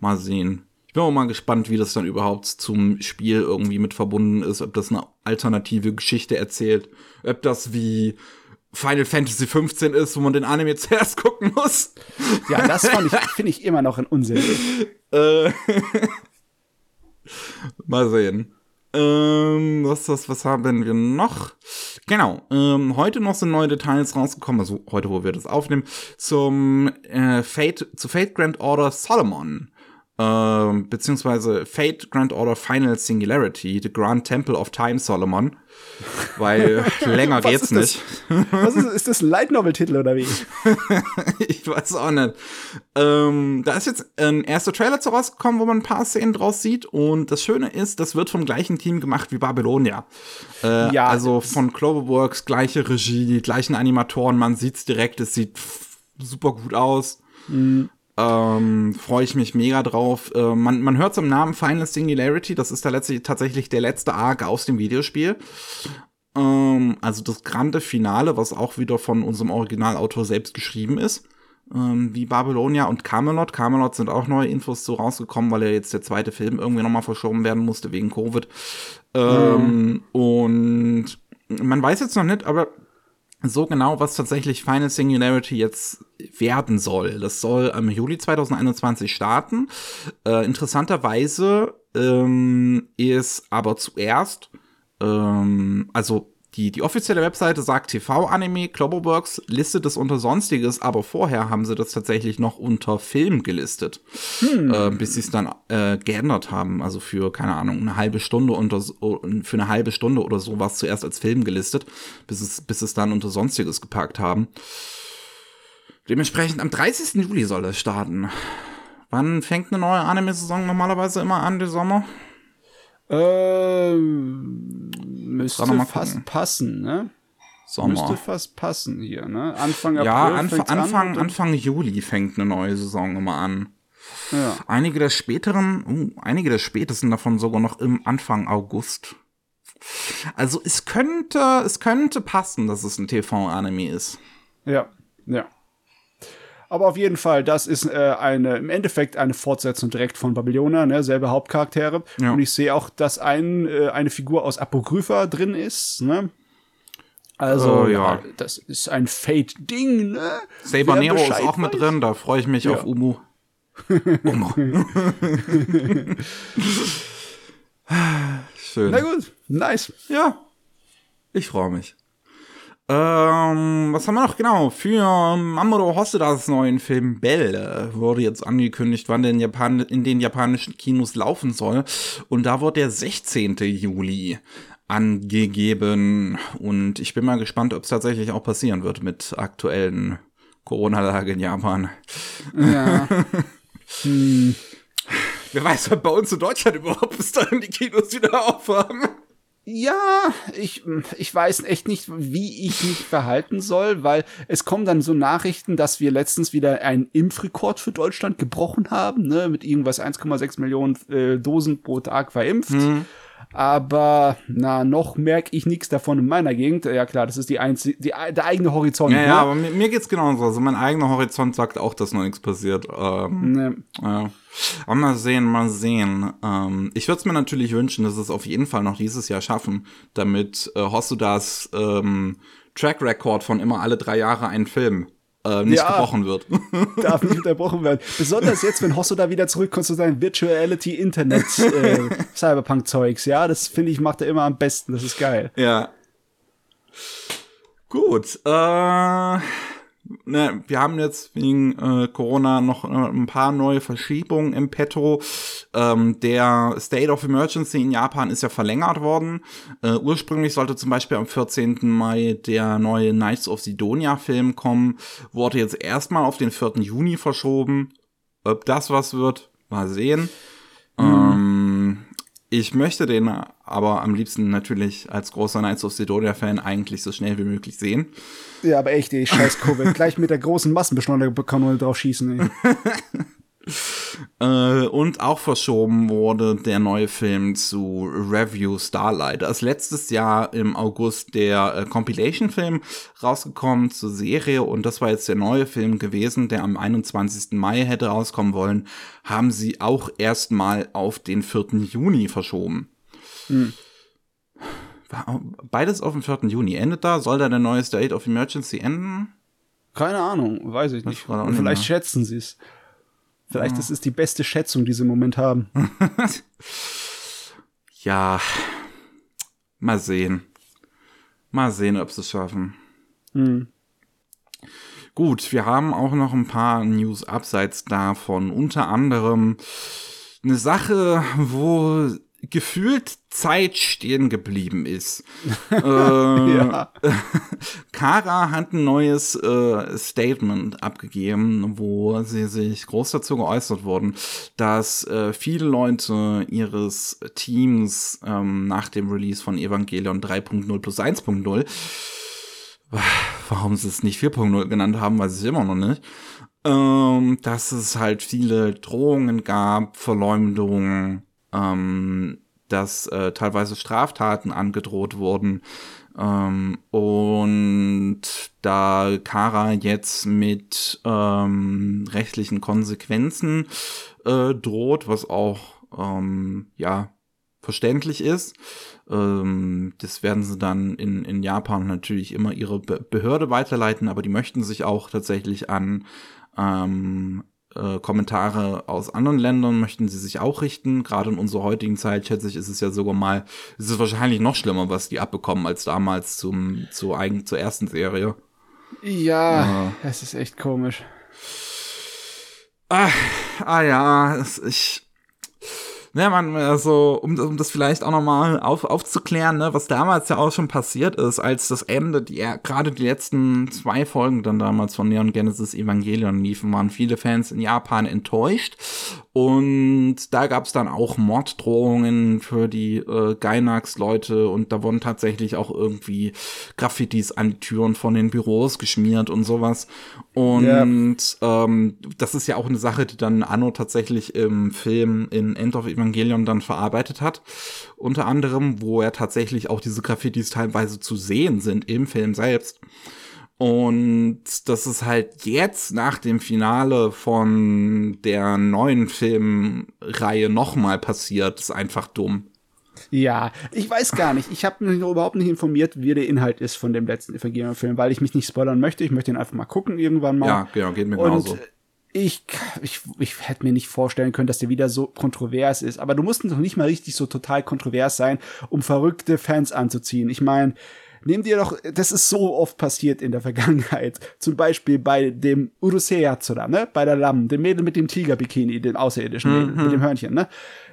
Mal sehen. Ich bin auch mal gespannt, wie das dann überhaupt zum Spiel irgendwie mit verbunden ist, ob das eine alternative Geschichte erzählt, ob das wie Final Fantasy 15 ist, wo man den Anime zuerst gucken muss. Ja, das finde ich immer noch ein Unsinn. Äh, mal sehen. Ähm, was, was, was haben wir noch? Genau, ähm, heute noch sind neue Details rausgekommen, also heute, wo wir das aufnehmen, zum äh, Fate, zu Fate Grand Order Solomon. Ähm, beziehungsweise Fate Grand Order Final Singularity, The Grand Temple of Time Solomon. Weil länger geht's nicht. Was ist, ist das ein Light Novel Titel oder wie? ich weiß auch nicht. Ähm, da ist jetzt ein erster Trailer zu rausgekommen, wo man ein paar Szenen draus sieht. Und das Schöne ist, das wird vom gleichen Team gemacht wie Babylonia. Äh, ja. Also von Cloverworks, gleiche Regie, die gleichen Animatoren. Man sieht's direkt, es sieht super gut aus. Mhm. Ähm, Freue ich mich mega drauf. Äh, man man hört zum Namen Final Singularity, das ist da letztlich tatsächlich der letzte Arc aus dem Videospiel. Ähm, also das grande Finale, was auch wieder von unserem Originalautor selbst geschrieben ist. Ähm, wie Babylonia und Camelot. Camelot sind auch neue Infos so rausgekommen, weil ja jetzt der zweite Film irgendwie nochmal verschoben werden musste wegen Covid. Mhm. Und man weiß jetzt noch nicht, aber so genau, was tatsächlich Final Singularity jetzt werden soll. Das soll im Juli 2021 starten. Äh, interessanterweise ähm, ist aber zuerst, ähm, also die, die offizielle Webseite sagt TV-Anime, Cloverworks listet es unter Sonstiges, aber vorher haben sie das tatsächlich noch unter Film gelistet, hm. äh, bis sie es dann äh, geändert haben. Also für, keine Ahnung, eine halbe Stunde unter, für eine halbe Stunde oder so war es zuerst als Film gelistet, bis es, bis es dann unter Sonstiges gepackt haben. Dementsprechend am 30. Juli soll es starten. Wann fängt eine neue Anime-Saison normalerweise immer an, die Sommer? Ähm, müsste fast passen, ne? Sommer. Müsste fast passen hier, ne? Anfang April. Ja, Anf Anfang, an Anfang Juli fängt eine neue Saison immer an. Ja. Einige der späteren, uh, einige der spätesten davon sogar noch im Anfang August. Also es könnte, es könnte passen, dass es ein TV-Anime ist. Ja, ja. Aber auf jeden Fall, das ist äh, eine, im Endeffekt eine Fortsetzung direkt von Babylonia, ne? selbe Hauptcharaktere. Ja. Und ich sehe auch, dass ein, äh, eine Figur aus Apokrypha drin ist, ne? Also, uh, ja. ja. das ist ein Fate-Ding, ne? Saber Nero ist auch mit drin, da freue ich mich ja. auf Umu. Umu. Schön. Na gut, nice. Ja, ich freue mich. Ähm, was haben wir noch? Genau, für Mamoru Hosodas neuen Film Belle wurde jetzt angekündigt, wann der in, Japan in den japanischen Kinos laufen soll. Und da wurde der 16. Juli angegeben. Und ich bin mal gespannt, ob es tatsächlich auch passieren wird mit aktuellen Corona-Lage in Japan. Ja. hm. Wer weiß, ob bei uns in Deutschland überhaupt bis dahin die Kinos wieder aufhaben. Ja, ich, ich weiß echt nicht, wie ich mich verhalten soll, weil es kommen dann so Nachrichten, dass wir letztens wieder einen Impfrekord für Deutschland gebrochen haben, ne, mit irgendwas 1,6 Millionen äh, Dosen pro Tag verimpft. Mhm. Aber na, noch merke ich nichts davon in meiner Gegend. Ja klar, das ist die einzige, die, der eigene Horizont. Ja, ne? ja, aber mir, mir geht's genauso. Also mein eigener Horizont sagt auch, dass noch nichts passiert. Ähm, ne. ja. Aber mal sehen, mal sehen. Ähm, ich würde es mir natürlich wünschen, dass es auf jeden Fall noch dieses Jahr schaffen, damit äh, Hosudas ähm, Track Record von immer alle drei Jahre einen Film äh, nicht ja, gebrochen wird. Darf nicht unterbrochen werden. Besonders jetzt, wenn Hosso da wieder zurückkommt zu seinem Virtuality Internet äh, Cyberpunk Zeugs. Ja, das finde ich macht er immer am besten. Das ist geil. Ja. Gut. Äh ne, wir haben jetzt wegen äh, Corona noch äh, ein paar neue Verschiebungen im Petro. Ähm, der State of Emergency in Japan ist ja verlängert worden. Äh, ursprünglich sollte zum Beispiel am 14. Mai der neue Knights of Sidonia Film kommen, wurde jetzt erstmal auf den 4. Juni verschoben. Ob das was wird, mal sehen. Mhm. Ähm, Ich möchte den aber am liebsten natürlich als großer Knights of Sidonia-Fan eigentlich so schnell wie möglich sehen. Ja, aber echt, ey, scheiß Covid. Gleich mit der großen Massenbeschleunigerkanone drauf schießen, ey. Äh, und auch verschoben wurde der neue Film zu Review Starlight. Ist letztes Jahr im August der äh, Compilation-Film rausgekommen zur Serie und das war jetzt der neue Film gewesen, der am 21. Mai hätte rauskommen wollen. Haben sie auch erstmal auf den 4. Juni verschoben. Hm. Beides auf den 4. Juni. Endet da? Soll da der neue State of Emergency enden? Keine Ahnung, weiß ich nicht. Vielleicht schätzen sie es. Vielleicht ist es die beste Schätzung, die sie im Moment haben. ja, mal sehen. Mal sehen, ob sie es schaffen. Mhm. Gut, wir haben auch noch ein paar News abseits davon. Unter anderem eine Sache, wo gefühlt Zeit stehen geblieben ist. äh, ja. Kara hat ein neues äh, Statement abgegeben, wo sie sich groß dazu geäußert wurden, dass äh, viele Leute ihres Teams ähm, nach dem Release von Evangelion 3.0 plus 1.0 warum sie es nicht 4.0 genannt haben, weiß ich immer noch nicht. Ähm, dass es halt viele Drohungen gab, Verleumdungen, ähm, dass äh, teilweise Straftaten angedroht wurden. Ähm, und da Kara jetzt mit ähm, rechtlichen Konsequenzen äh, droht, was auch ähm, ja verständlich ist. Ähm, das werden sie dann in, in Japan natürlich immer ihre Be Behörde weiterleiten, aber die möchten sich auch tatsächlich an ähm, äh, Kommentare aus anderen Ländern möchten sie sich auch richten. Gerade in unserer heutigen Zeit, schätze ich, ist es ja sogar mal, ist es wahrscheinlich noch schlimmer, was die abbekommen als damals zum, zu eigen, zur ersten Serie. Ja, äh, es ist echt komisch. Ah, ah ja, ich, ne, man, also, um, um das vielleicht auch nochmal auf, aufzuklären, ne, was damals ja auch schon passiert ist, als das Ende, die, gerade die letzten zwei Folgen dann damals von Neon Genesis Evangelion liefen, waren viele Fans in Japan enttäuscht und da gab es dann auch Morddrohungen für die äh, Gainax-Leute und da wurden tatsächlich auch irgendwie Graffitis an die Türen von den Büros geschmiert und sowas. Und ja. ähm, das ist ja auch eine Sache, die dann Anno tatsächlich im Film in End of Evangelion dann verarbeitet hat. Unter anderem, wo er tatsächlich auch diese Graffitis teilweise zu sehen sind im Film selbst. Und das ist halt jetzt nach dem Finale von der neuen Filmreihe nochmal passiert. Ist einfach dumm. Ja, ich weiß gar nicht. Ich habe mich überhaupt nicht informiert, wie der Inhalt ist von dem letzten Evangelion-Film, weil ich mich nicht spoilern möchte. Ich möchte ihn einfach mal gucken irgendwann mal. Ja, genau, geht mir genauso. Und ich, ich, ich hätte mir nicht vorstellen können, dass der wieder so kontrovers ist. Aber du musst noch nicht mal richtig so total kontrovers sein, um verrückte Fans anzuziehen. Ich meine, Nehm dir doch, das ist so oft passiert in der Vergangenheit. Zum Beispiel bei dem Urusei Yatsura, ne? Bei der Lamm, dem Mädel mit dem Tiger-Bikini, dem außerirdischen mhm. Mädel, mit dem Hörnchen, ne?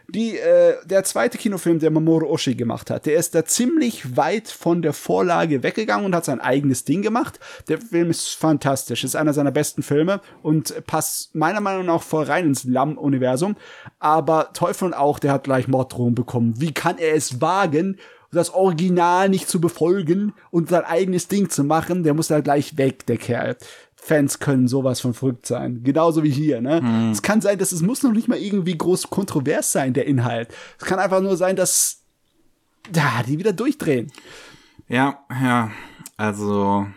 Die, äh, der zweite Kinofilm, der Mamoru Oshii gemacht hat, der ist da ziemlich weit von der Vorlage weggegangen und hat sein eigenes Ding gemacht. Der Film ist fantastisch, ist einer seiner besten Filme und passt meiner Meinung nach voll rein ins Lamm-Universum. Aber Teufel auch, der hat gleich Morddrohungen bekommen. Wie kann er es wagen, das Original nicht zu befolgen und sein eigenes Ding zu machen, der muss da gleich weg, der Kerl. Fans können sowas von verrückt sein. Genauso wie hier, ne? Mhm. Es kann sein, dass es muss noch nicht mal irgendwie groß kontrovers sein, der Inhalt. Es kann einfach nur sein, dass da die wieder durchdrehen. Ja, ja. Also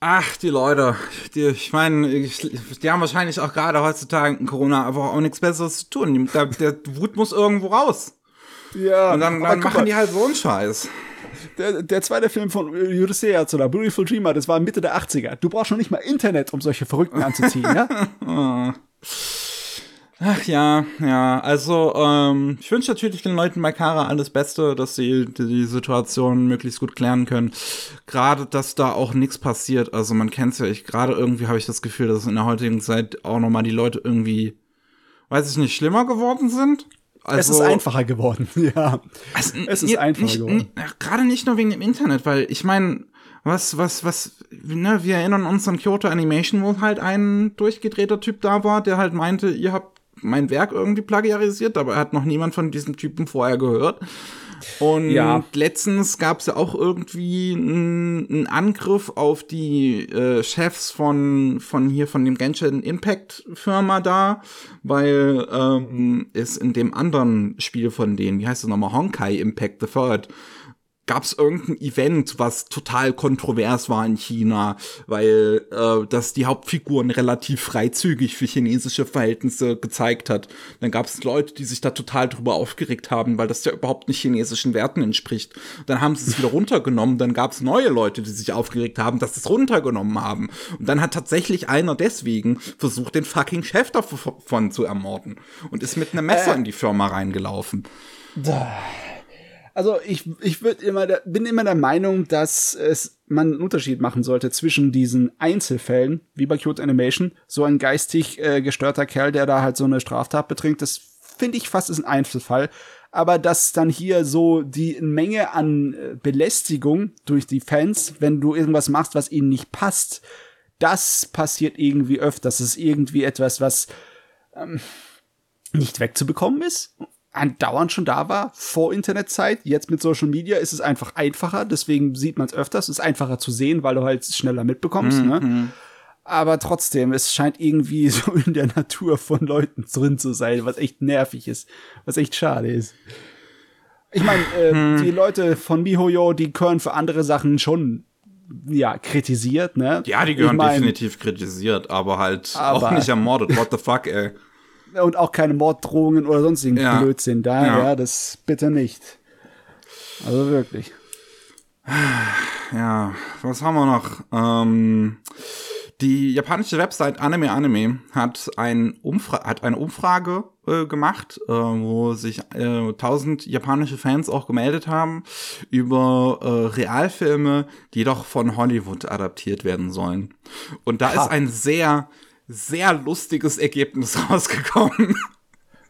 Ach, die Leute, die, ich meine, die haben wahrscheinlich auch gerade heutzutage in Corona einfach auch nichts Besseres zu tun. Der, der Wut muss irgendwo raus. Ja. Und dann, dann machen die halt so einen Scheiß. Der, der zweite Film von Yurusei Yatsura, Beautiful Dreamer, das war Mitte der 80er. Du brauchst schon nicht mal Internet, um solche Verrückten anzuziehen, ja? Ach ja, ja, also ähm, ich wünsche natürlich den Leuten bei Kara alles Beste, dass sie die, die Situation möglichst gut klären können. Gerade, dass da auch nichts passiert. Also man kennt es ja, ich gerade irgendwie habe ich das Gefühl, dass in der heutigen Zeit auch nochmal die Leute irgendwie, weiß ich nicht, schlimmer geworden sind. Also, es ist also einfacher geworden, ja. Also, es ist einfacher nicht, geworden. Gerade nicht nur wegen dem Internet, weil ich meine, was, was, was, ne, wir erinnern uns an Kyoto Animation, wo halt ein durchgedrehter Typ da war, der halt meinte, ihr habt mein Werk irgendwie plagiarisiert, aber hat noch niemand von diesem Typen vorher gehört. Und ja. letztens gab es ja auch irgendwie einen Angriff auf die äh, Chefs von, von hier, von dem Genshin Impact Firma da, weil ähm, es in dem anderen Spiel von denen, wie heißt es nochmal, Honkai Impact the Third, gab es irgendein Event, was total kontrovers war in China, weil äh, das die Hauptfiguren relativ freizügig für chinesische Verhältnisse gezeigt hat. Dann gab es Leute, die sich da total drüber aufgeregt haben, weil das ja überhaupt nicht chinesischen Werten entspricht. Dann haben sie es wieder runtergenommen, dann gab es neue Leute, die sich aufgeregt haben, dass sie es runtergenommen haben. Und dann hat tatsächlich einer deswegen versucht, den fucking Chef davon zu ermorden und ist mit einem Messer äh. in die Firma reingelaufen. Da also ich, ich würd immer, bin immer der Meinung, dass es man einen Unterschied machen sollte zwischen diesen Einzelfällen, wie bei Cute Animation, so ein geistig äh, gestörter Kerl, der da halt so eine Straftat betrinkt, das finde ich fast ist ein Einzelfall. Aber dass dann hier so die Menge an äh, Belästigung durch die Fans, wenn du irgendwas machst, was ihnen nicht passt, das passiert irgendwie öfters. Das ist irgendwie etwas, was ähm, nicht wegzubekommen ist andauernd schon da war, vor Internetzeit. Jetzt mit Social Media ist es einfach einfacher, deswegen sieht man es öfters. Es ist einfacher zu sehen, weil du halt schneller mitbekommst. Mhm. Ne? Mhm. Aber trotzdem, es scheint irgendwie so in der Natur von Leuten drin zu sein, was echt nervig ist, was echt schade ist. Ich meine, äh, hm. die Leute von MiHoYo, die gehören für andere Sachen schon ja, kritisiert, ne? Ja, die gehören ich mein, definitiv kritisiert, aber halt aber, auch nicht ermordet. What the fuck, ey und auch keine Morddrohungen oder sonstigen ja. Blödsinn. Da, ja. ja, das bitte nicht. Also wirklich. Ja, was haben wir noch? Ähm, die japanische Website Anime Anime hat, ein Umfra hat eine Umfrage äh, gemacht, äh, wo sich äh, 1000 japanische Fans auch gemeldet haben über äh, Realfilme, die doch von Hollywood adaptiert werden sollen. Und da ha. ist ein sehr sehr lustiges Ergebnis rausgekommen.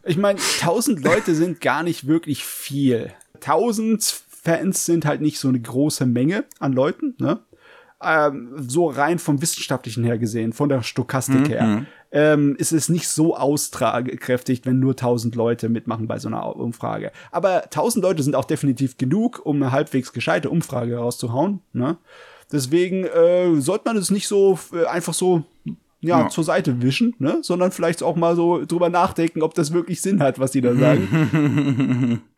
Ich meine, 1000 Leute sind gar nicht wirklich viel. 1000 Fans sind halt nicht so eine große Menge an Leuten, ne? Ähm, so rein vom Wissenschaftlichen her gesehen, von der Stokastik mhm. her, ähm, ist es nicht so austragekräftig, wenn nur 1000 Leute mitmachen bei so einer Umfrage. Aber 1000 Leute sind auch definitiv genug, um eine halbwegs gescheite Umfrage rauszuhauen. Ne? Deswegen äh, sollte man es nicht so äh, einfach so ja, ja, zur Seite wischen, ne? sondern vielleicht auch mal so drüber nachdenken, ob das wirklich Sinn hat, was die da sagen.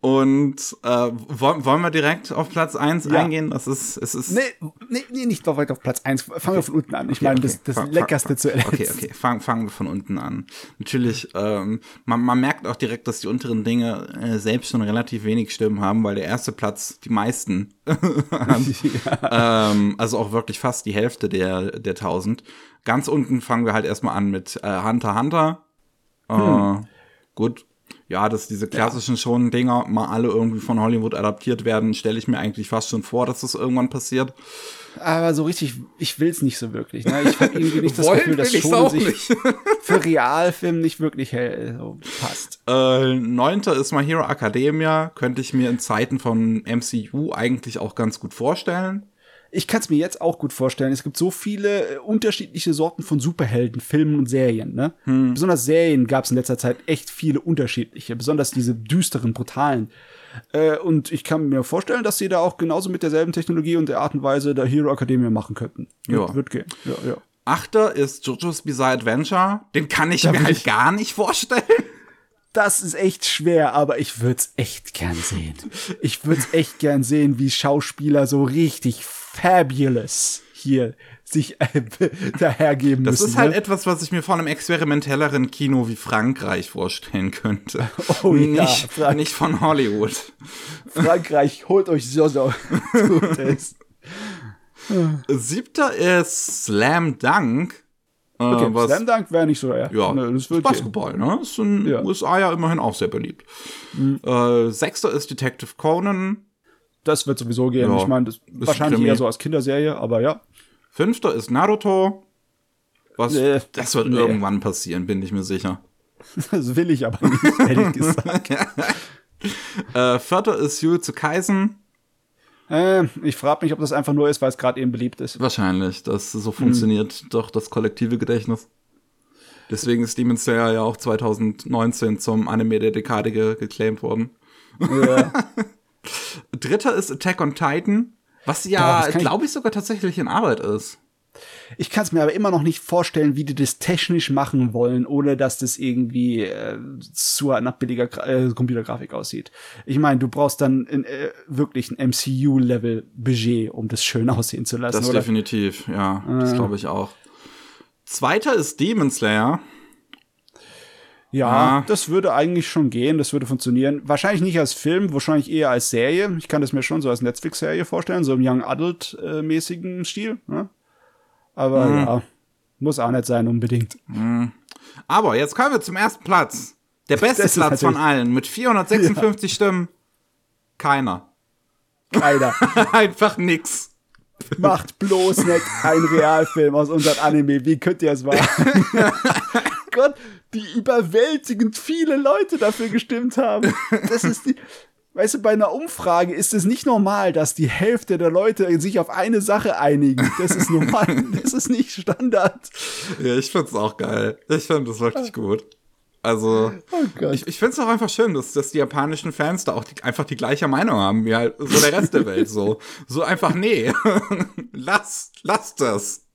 Und äh, wollen, wollen wir direkt auf Platz 1 ja. eingehen? Das ist, es ist. Nee, nee, nee nicht direkt auf Platz 1. Fangen wir von unten an. Ich okay, meine, okay. das, das fang, Leckerste fang, zuerst. Okay, okay, fangen wir von unten an. Natürlich, ähm, man, man merkt auch direkt, dass die unteren Dinge äh, selbst schon relativ wenig Stimmen haben, weil der erste Platz die meisten hat. ja. ähm, also auch wirklich fast die Hälfte der, der 1000. Ganz unten fangen wir halt erstmal an mit äh, Hunter Hunter. Äh, hm. Gut, ja, dass diese klassischen ja. schon Dinger mal alle irgendwie von Hollywood adaptiert werden, stelle ich mir eigentlich fast schon vor, dass das irgendwann passiert. Aber so richtig, ich will es nicht so wirklich. Ne? Ich habe irgendwie nicht das Gefühl, dass schon sich für Realfilm nicht wirklich hell, so passt. Äh, neunter ist My Hero Academia. Könnte ich mir in Zeiten von MCU eigentlich auch ganz gut vorstellen ich kann es mir jetzt auch gut vorstellen. Es gibt so viele äh, unterschiedliche Sorten von Superhelden, Filmen und Serien. Ne? Hm. Besonders Serien gab es in letzter Zeit echt viele unterschiedliche, besonders diese düsteren, brutalen. Äh, und ich kann mir vorstellen, dass sie da auch genauso mit derselben Technologie und der Art und Weise der Hero Academia machen könnten. Ja. Wird gehen. Ja, ja. Achter ist JoJo's Bizarre Adventure. Den kann ich da mir halt ich gar nicht vorstellen. Das ist echt schwer, aber ich würde es echt gern sehen. Ich würde es echt gern sehen, wie Schauspieler so richtig fabulous hier sich äh, dahergeben das müssen. Das ist halt ne? etwas, was ich mir von einem experimentelleren Kino wie Frankreich vorstellen könnte. Oh nicht, ja, nicht von Hollywood. Frankreich, holt euch Jojo. Siebter ist Slam Dunk. Äh, okay, was, Slam Dunk wäre nicht so, ja. Ja, ne, das wird Basketball, ne? Ist in ja. USA ja immerhin auch sehr beliebt. Mhm. Äh, sechster ist Detective Conan. Das wird sowieso gehen. Ja, ich meine, das ist wahrscheinlich eher so als Kinderserie, aber ja. Fünfter ist Naruto. Was, äh, das wird nee. irgendwann passieren, bin ich mir sicher. Das will ich aber nicht, ehrlich gesagt. äh, vierter ist Jujutsu Kaisen. Äh, ich frage mich, ob das einfach nur ist, weil es gerade eben beliebt ist. Wahrscheinlich. Das so funktioniert hm. doch das kollektive Gedächtnis. Deswegen ist Demon Slayer ja auch 2019 zum Anime der Dekade ge geclaimed worden. Ja. Dritter ist Attack on Titan, was ja, glaube ich, sogar tatsächlich in Arbeit ist. Ich kann es mir aber immer noch nicht vorstellen, wie die das technisch machen wollen, ohne dass das irgendwie äh, zu nach billiger äh, Computergrafik aussieht. Ich meine, du brauchst dann in, äh, wirklich ein MCU-Level-Budget, um das schön aussehen zu lassen. Das oder? definitiv, ja. Das glaube ich auch. Zweiter ist Demon Slayer. Ja, ah. das würde eigentlich schon gehen, das würde funktionieren. Wahrscheinlich nicht als Film, wahrscheinlich eher als Serie. Ich kann das mir schon so als Netflix-Serie vorstellen, so im Young Adult-mäßigen Stil. Ne? Aber mhm. ja, muss auch nicht sein unbedingt. Mhm. Aber jetzt kommen wir zum ersten Platz. Der beste Platz von allen mit 456 ja. Stimmen. Keiner. Keiner. Einfach nix. Macht bloß nicht ein Realfilm aus unserem Anime. Wie könnt ihr es machen? Gott, die überwältigend viele Leute dafür gestimmt haben. Das ist die. Weißt du, bei einer Umfrage ist es nicht normal, dass die Hälfte der Leute sich auf eine Sache einigen. Das ist normal. das ist nicht Standard. Ja, ich find's auch geil. Ich find das wirklich gut. Also, oh ich, ich finde es auch einfach schön, dass, dass die japanischen Fans da auch die, einfach die gleiche Meinung haben, wie halt so der Rest der Welt. So, so einfach, nee, lass, lass das.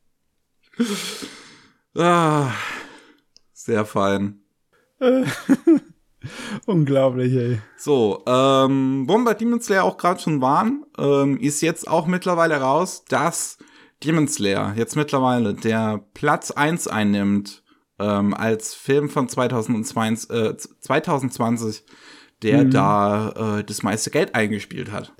Ah, sehr fein. Unglaublich, ey. So, ähm, wo wir bei Demon Slayer auch gerade schon waren, ähm, ist jetzt auch mittlerweile raus, dass Demon Slayer jetzt mittlerweile der Platz 1 einnimmt ähm, als Film von 2020, äh, 2020 der mhm. da äh, das meiste Geld eingespielt hat.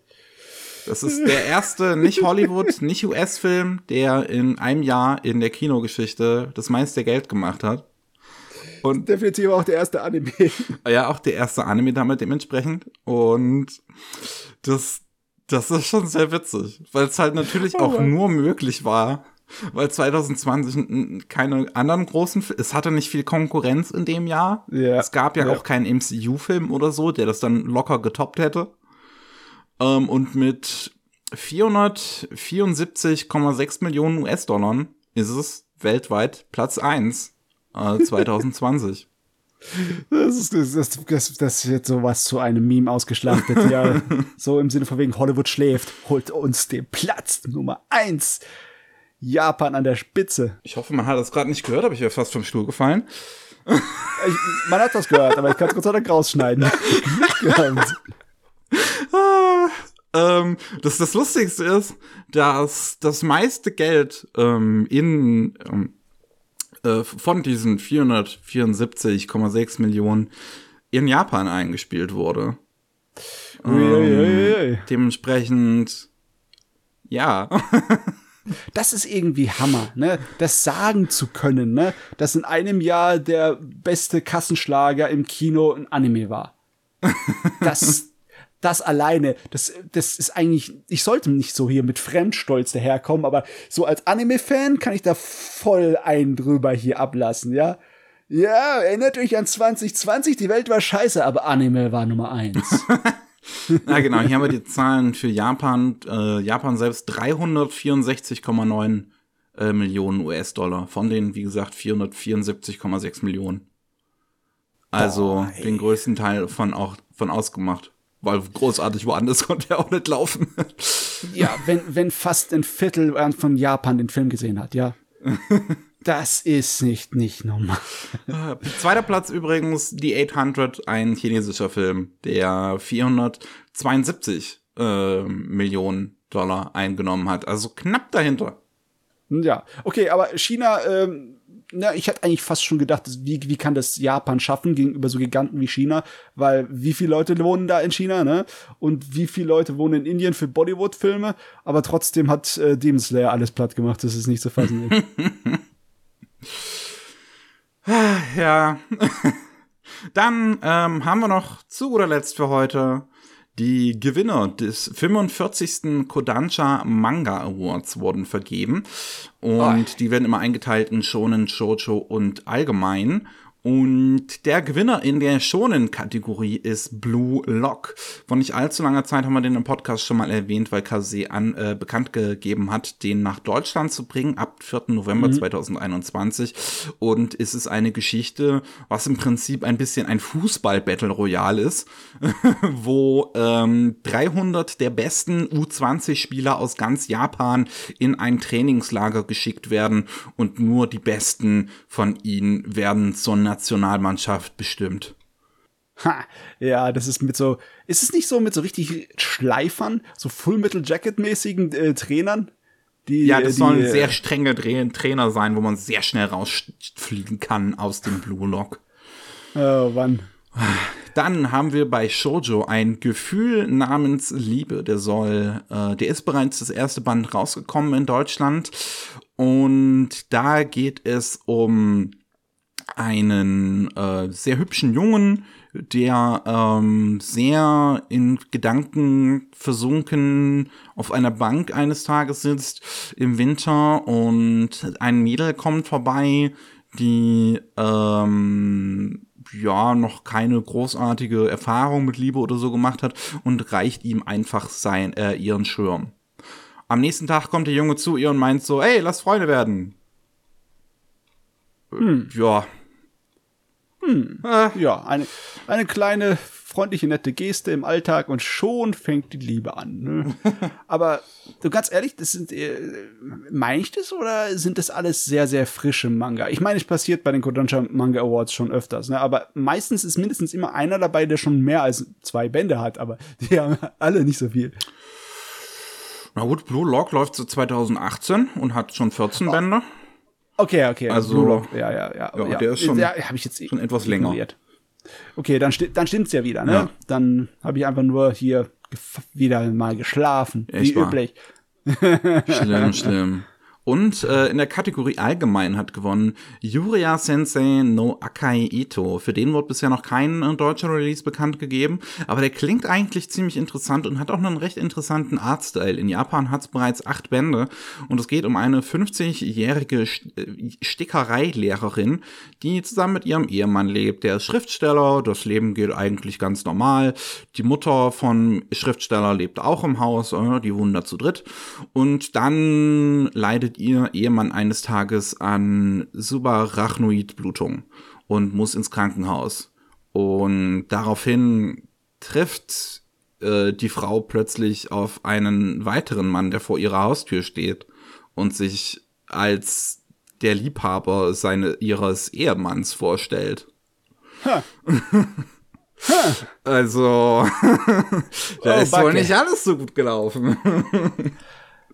Das ist der erste nicht Hollywood, nicht US-Film, der in einem Jahr in der Kinogeschichte das meiste Geld gemacht hat. Und definitiv auch der erste Anime. Ja, auch der erste Anime damit dementsprechend. Und das, das ist schon sehr witzig, weil es halt natürlich oh, auch nur möglich war, weil 2020 keine anderen großen, es hatte nicht viel Konkurrenz in dem Jahr. Ja. Es gab ja, ja. auch keinen MCU-Film oder so, der das dann locker getoppt hätte. Ähm, und mit 474,6 Millionen US-Dollar ist es weltweit Platz 1 äh, 2020. Das ist, das, das, das, das ist jetzt sowas zu einem Meme ausgeschlachtet, ja. so im Sinne von wegen Hollywood schläft, holt uns den Platz Nummer 1 Japan an der Spitze. Ich hoffe, man hat das gerade nicht gehört, aber ich wäre fast vom Stuhl gefallen. Ich, man hat das gehört, aber ich kann es Gott sei Dank rausschneiden. ah, ähm, das, das Lustigste ist, dass das meiste Geld ähm, in ähm, äh, von diesen 474,6 Millionen in Japan eingespielt wurde. Ähm, dementsprechend, ja. Das ist irgendwie Hammer, ne? Das sagen zu können, ne? Dass in einem Jahr der beste Kassenschlager im Kino ein Anime war. Das, das alleine, das, das ist eigentlich, ich sollte nicht so hier mit Fremdstolz daherkommen, aber so als Anime-Fan kann ich da voll einen drüber hier ablassen, ja? Ja, erinnert euch an 2020, die Welt war scheiße, aber Anime war Nummer eins. ja, genau. Hier haben wir die Zahlen für Japan. Äh, Japan selbst 364,9 äh, Millionen US-Dollar. Von denen, wie gesagt, 474,6 Millionen. Also Boah, den größten Teil von auch von ausgemacht. Weil großartig woanders konnte er auch nicht laufen. ja, wenn, wenn fast ein Viertel von Japan den Film gesehen hat, ja. Das ist nicht, nicht normal. Zweiter Platz übrigens The 800, ein chinesischer Film, der 472 äh, Millionen Dollar eingenommen hat. Also knapp dahinter. Ja, okay, aber China, ähm, na, ich hätte eigentlich fast schon gedacht, wie, wie kann das Japan schaffen gegenüber so Giganten wie China? Weil wie viele Leute wohnen da in China, ne? Und wie viele Leute wohnen in Indien für Bollywood-Filme? Aber trotzdem hat äh, Demon Slayer alles platt gemacht. Das ist nicht zu fassen. ja. Dann ähm, haben wir noch zu guter Letzt für heute die Gewinner des 45. Kodansha Manga Awards wurden vergeben. Und oh. die werden immer eingeteilt in Shonen, Shoujo und allgemein. Und der Gewinner in der Shonen-Kategorie ist Blue Lock. Vor nicht allzu langer Zeit haben wir den im Podcast schon mal erwähnt, weil Kase an, äh, bekannt gegeben hat, den nach Deutschland zu bringen ab 4. November mhm. 2021. Und es ist eine Geschichte, was im Prinzip ein bisschen ein Fußball-Battle Royale ist, wo ähm, 300 der besten U20-Spieler aus ganz Japan in ein Trainingslager geschickt werden und nur die besten von ihnen werden zur Nationalmannschaft bestimmt. Ha, ja, das ist mit so, ist es nicht so mit so richtig Schleifern, so Full Metal Jacket mäßigen äh, Trainern? Die, ja, das die, sollen äh, sehr strenge Trainer sein, wo man sehr schnell rausfliegen kann aus dem Blue Lock. Oh, wann? Dann haben wir bei Shoujo ein Gefühl namens Liebe. Der soll, äh, der ist bereits das erste Band rausgekommen in Deutschland. Und da geht es um einen äh, sehr hübschen Jungen, der ähm, sehr in Gedanken versunken auf einer Bank eines Tages sitzt im Winter und ein Mädel kommt vorbei, die ähm, ja noch keine großartige Erfahrung mit Liebe oder so gemacht hat und reicht ihm einfach sein äh, ihren Schirm. Am nächsten Tag kommt der Junge zu ihr und meint so, ey, lass Freunde werden. Hm. Ja, hm. Ah. Ja, eine, eine kleine freundliche, nette Geste im Alltag und schon fängt die Liebe an. Ne? Aber du ganz ehrlich, das sind, äh, meine ich das oder sind das alles sehr, sehr frische Manga? Ich meine, es passiert bei den Kodansha Manga Awards schon öfters, ne? aber meistens ist mindestens immer einer dabei, der schon mehr als zwei Bände hat, aber die haben alle nicht so viel. Na gut, Blue Lock läuft seit 2018 und hat schon 14 oh. Bände. Okay, okay. Also, ja, ja, ja. ja, Der ist schon, ja, habe ich jetzt schon etwas länger. Okay, dann, sti dann stimmt's ja wieder, ne? Ja. Dann habe ich einfach nur hier wieder mal geschlafen, Echt wie üblich. Schlimm, schlimm. Und äh, in der Kategorie Allgemein hat gewonnen Yuria Sensei no Akai Ito. Für den wurde bisher noch kein äh, deutscher Release bekannt gegeben, aber der klingt eigentlich ziemlich interessant und hat auch einen recht interessanten Artstyle. In Japan hat es bereits acht Bände und es geht um eine 50-jährige äh, Stickereilehrerin, die zusammen mit ihrem Ehemann lebt. Der ist Schriftsteller, das Leben geht eigentlich ganz normal. Die Mutter von Schriftsteller lebt auch im Haus, äh, die wohnen da zu dritt. Und dann leidet ihr Ehemann eines Tages an Subarachnoidblutung und muss ins Krankenhaus. Und daraufhin trifft äh, die Frau plötzlich auf einen weiteren Mann, der vor ihrer Haustür steht und sich als der Liebhaber seine, ihres Ehemanns vorstellt. Ha. also, da oh, ist wohl nicht alles so gut gelaufen.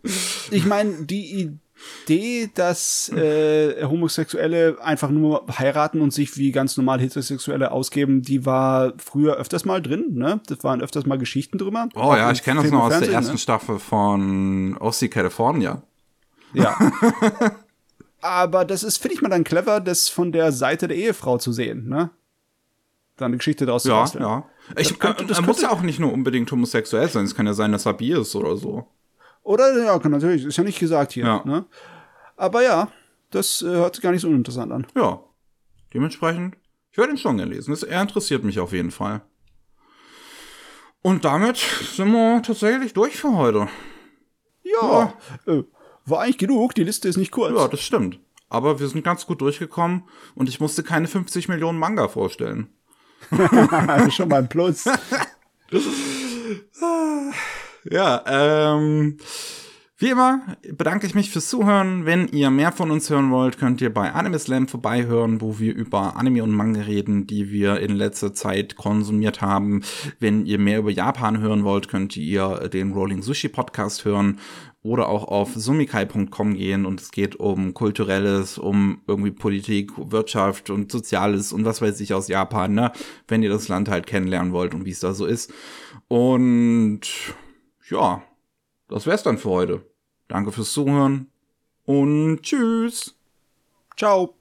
ich meine, die Idee, dass äh, Homosexuelle einfach nur heiraten und sich wie ganz normal Heterosexuelle ausgeben, die war früher öfters mal drin, ne? Das waren öfters mal Geschichten drüber. Oh ja, ich kenne das noch aus der ersten ne? Staffel von OC California. Ja. Aber das ist, finde ich mal dann clever, das von der Seite der Ehefrau zu sehen, ne? Da eine Geschichte daraus ja, zu basteln. Ja, ich, das, könnte, das muss ja auch nicht nur unbedingt homosexuell sein, es kann ja sein, dass er bi ist oder so. Oder, ja, natürlich, ist ja nicht gesagt hier. Ja. Ne? Aber ja, das äh, hört sich gar nicht so uninteressant an. Ja. Dementsprechend, ich werde ihn schon gelesen. Das, er interessiert mich auf jeden Fall. Und damit sind wir tatsächlich durch für heute. Ja, ja. Äh, war eigentlich genug. Die Liste ist nicht kurz. Ja, das stimmt. Aber wir sind ganz gut durchgekommen und ich musste keine 50 Millionen Manga vorstellen. schon mal ein Plus. Ja, ähm, wie immer bedanke ich mich fürs Zuhören. Wenn ihr mehr von uns hören wollt, könnt ihr bei Anime Slam vorbeihören, wo wir über Anime und Manga reden, die wir in letzter Zeit konsumiert haben. Wenn ihr mehr über Japan hören wollt, könnt ihr den Rolling Sushi Podcast hören oder auch auf sumikai.com gehen und es geht um kulturelles, um irgendwie Politik, Wirtschaft und Soziales und was weiß ich aus Japan, ne? Wenn ihr das Land halt kennenlernen wollt und wie es da so ist. Und ja, das wär's dann für heute. Danke fürs Zuhören und tschüss. Ciao.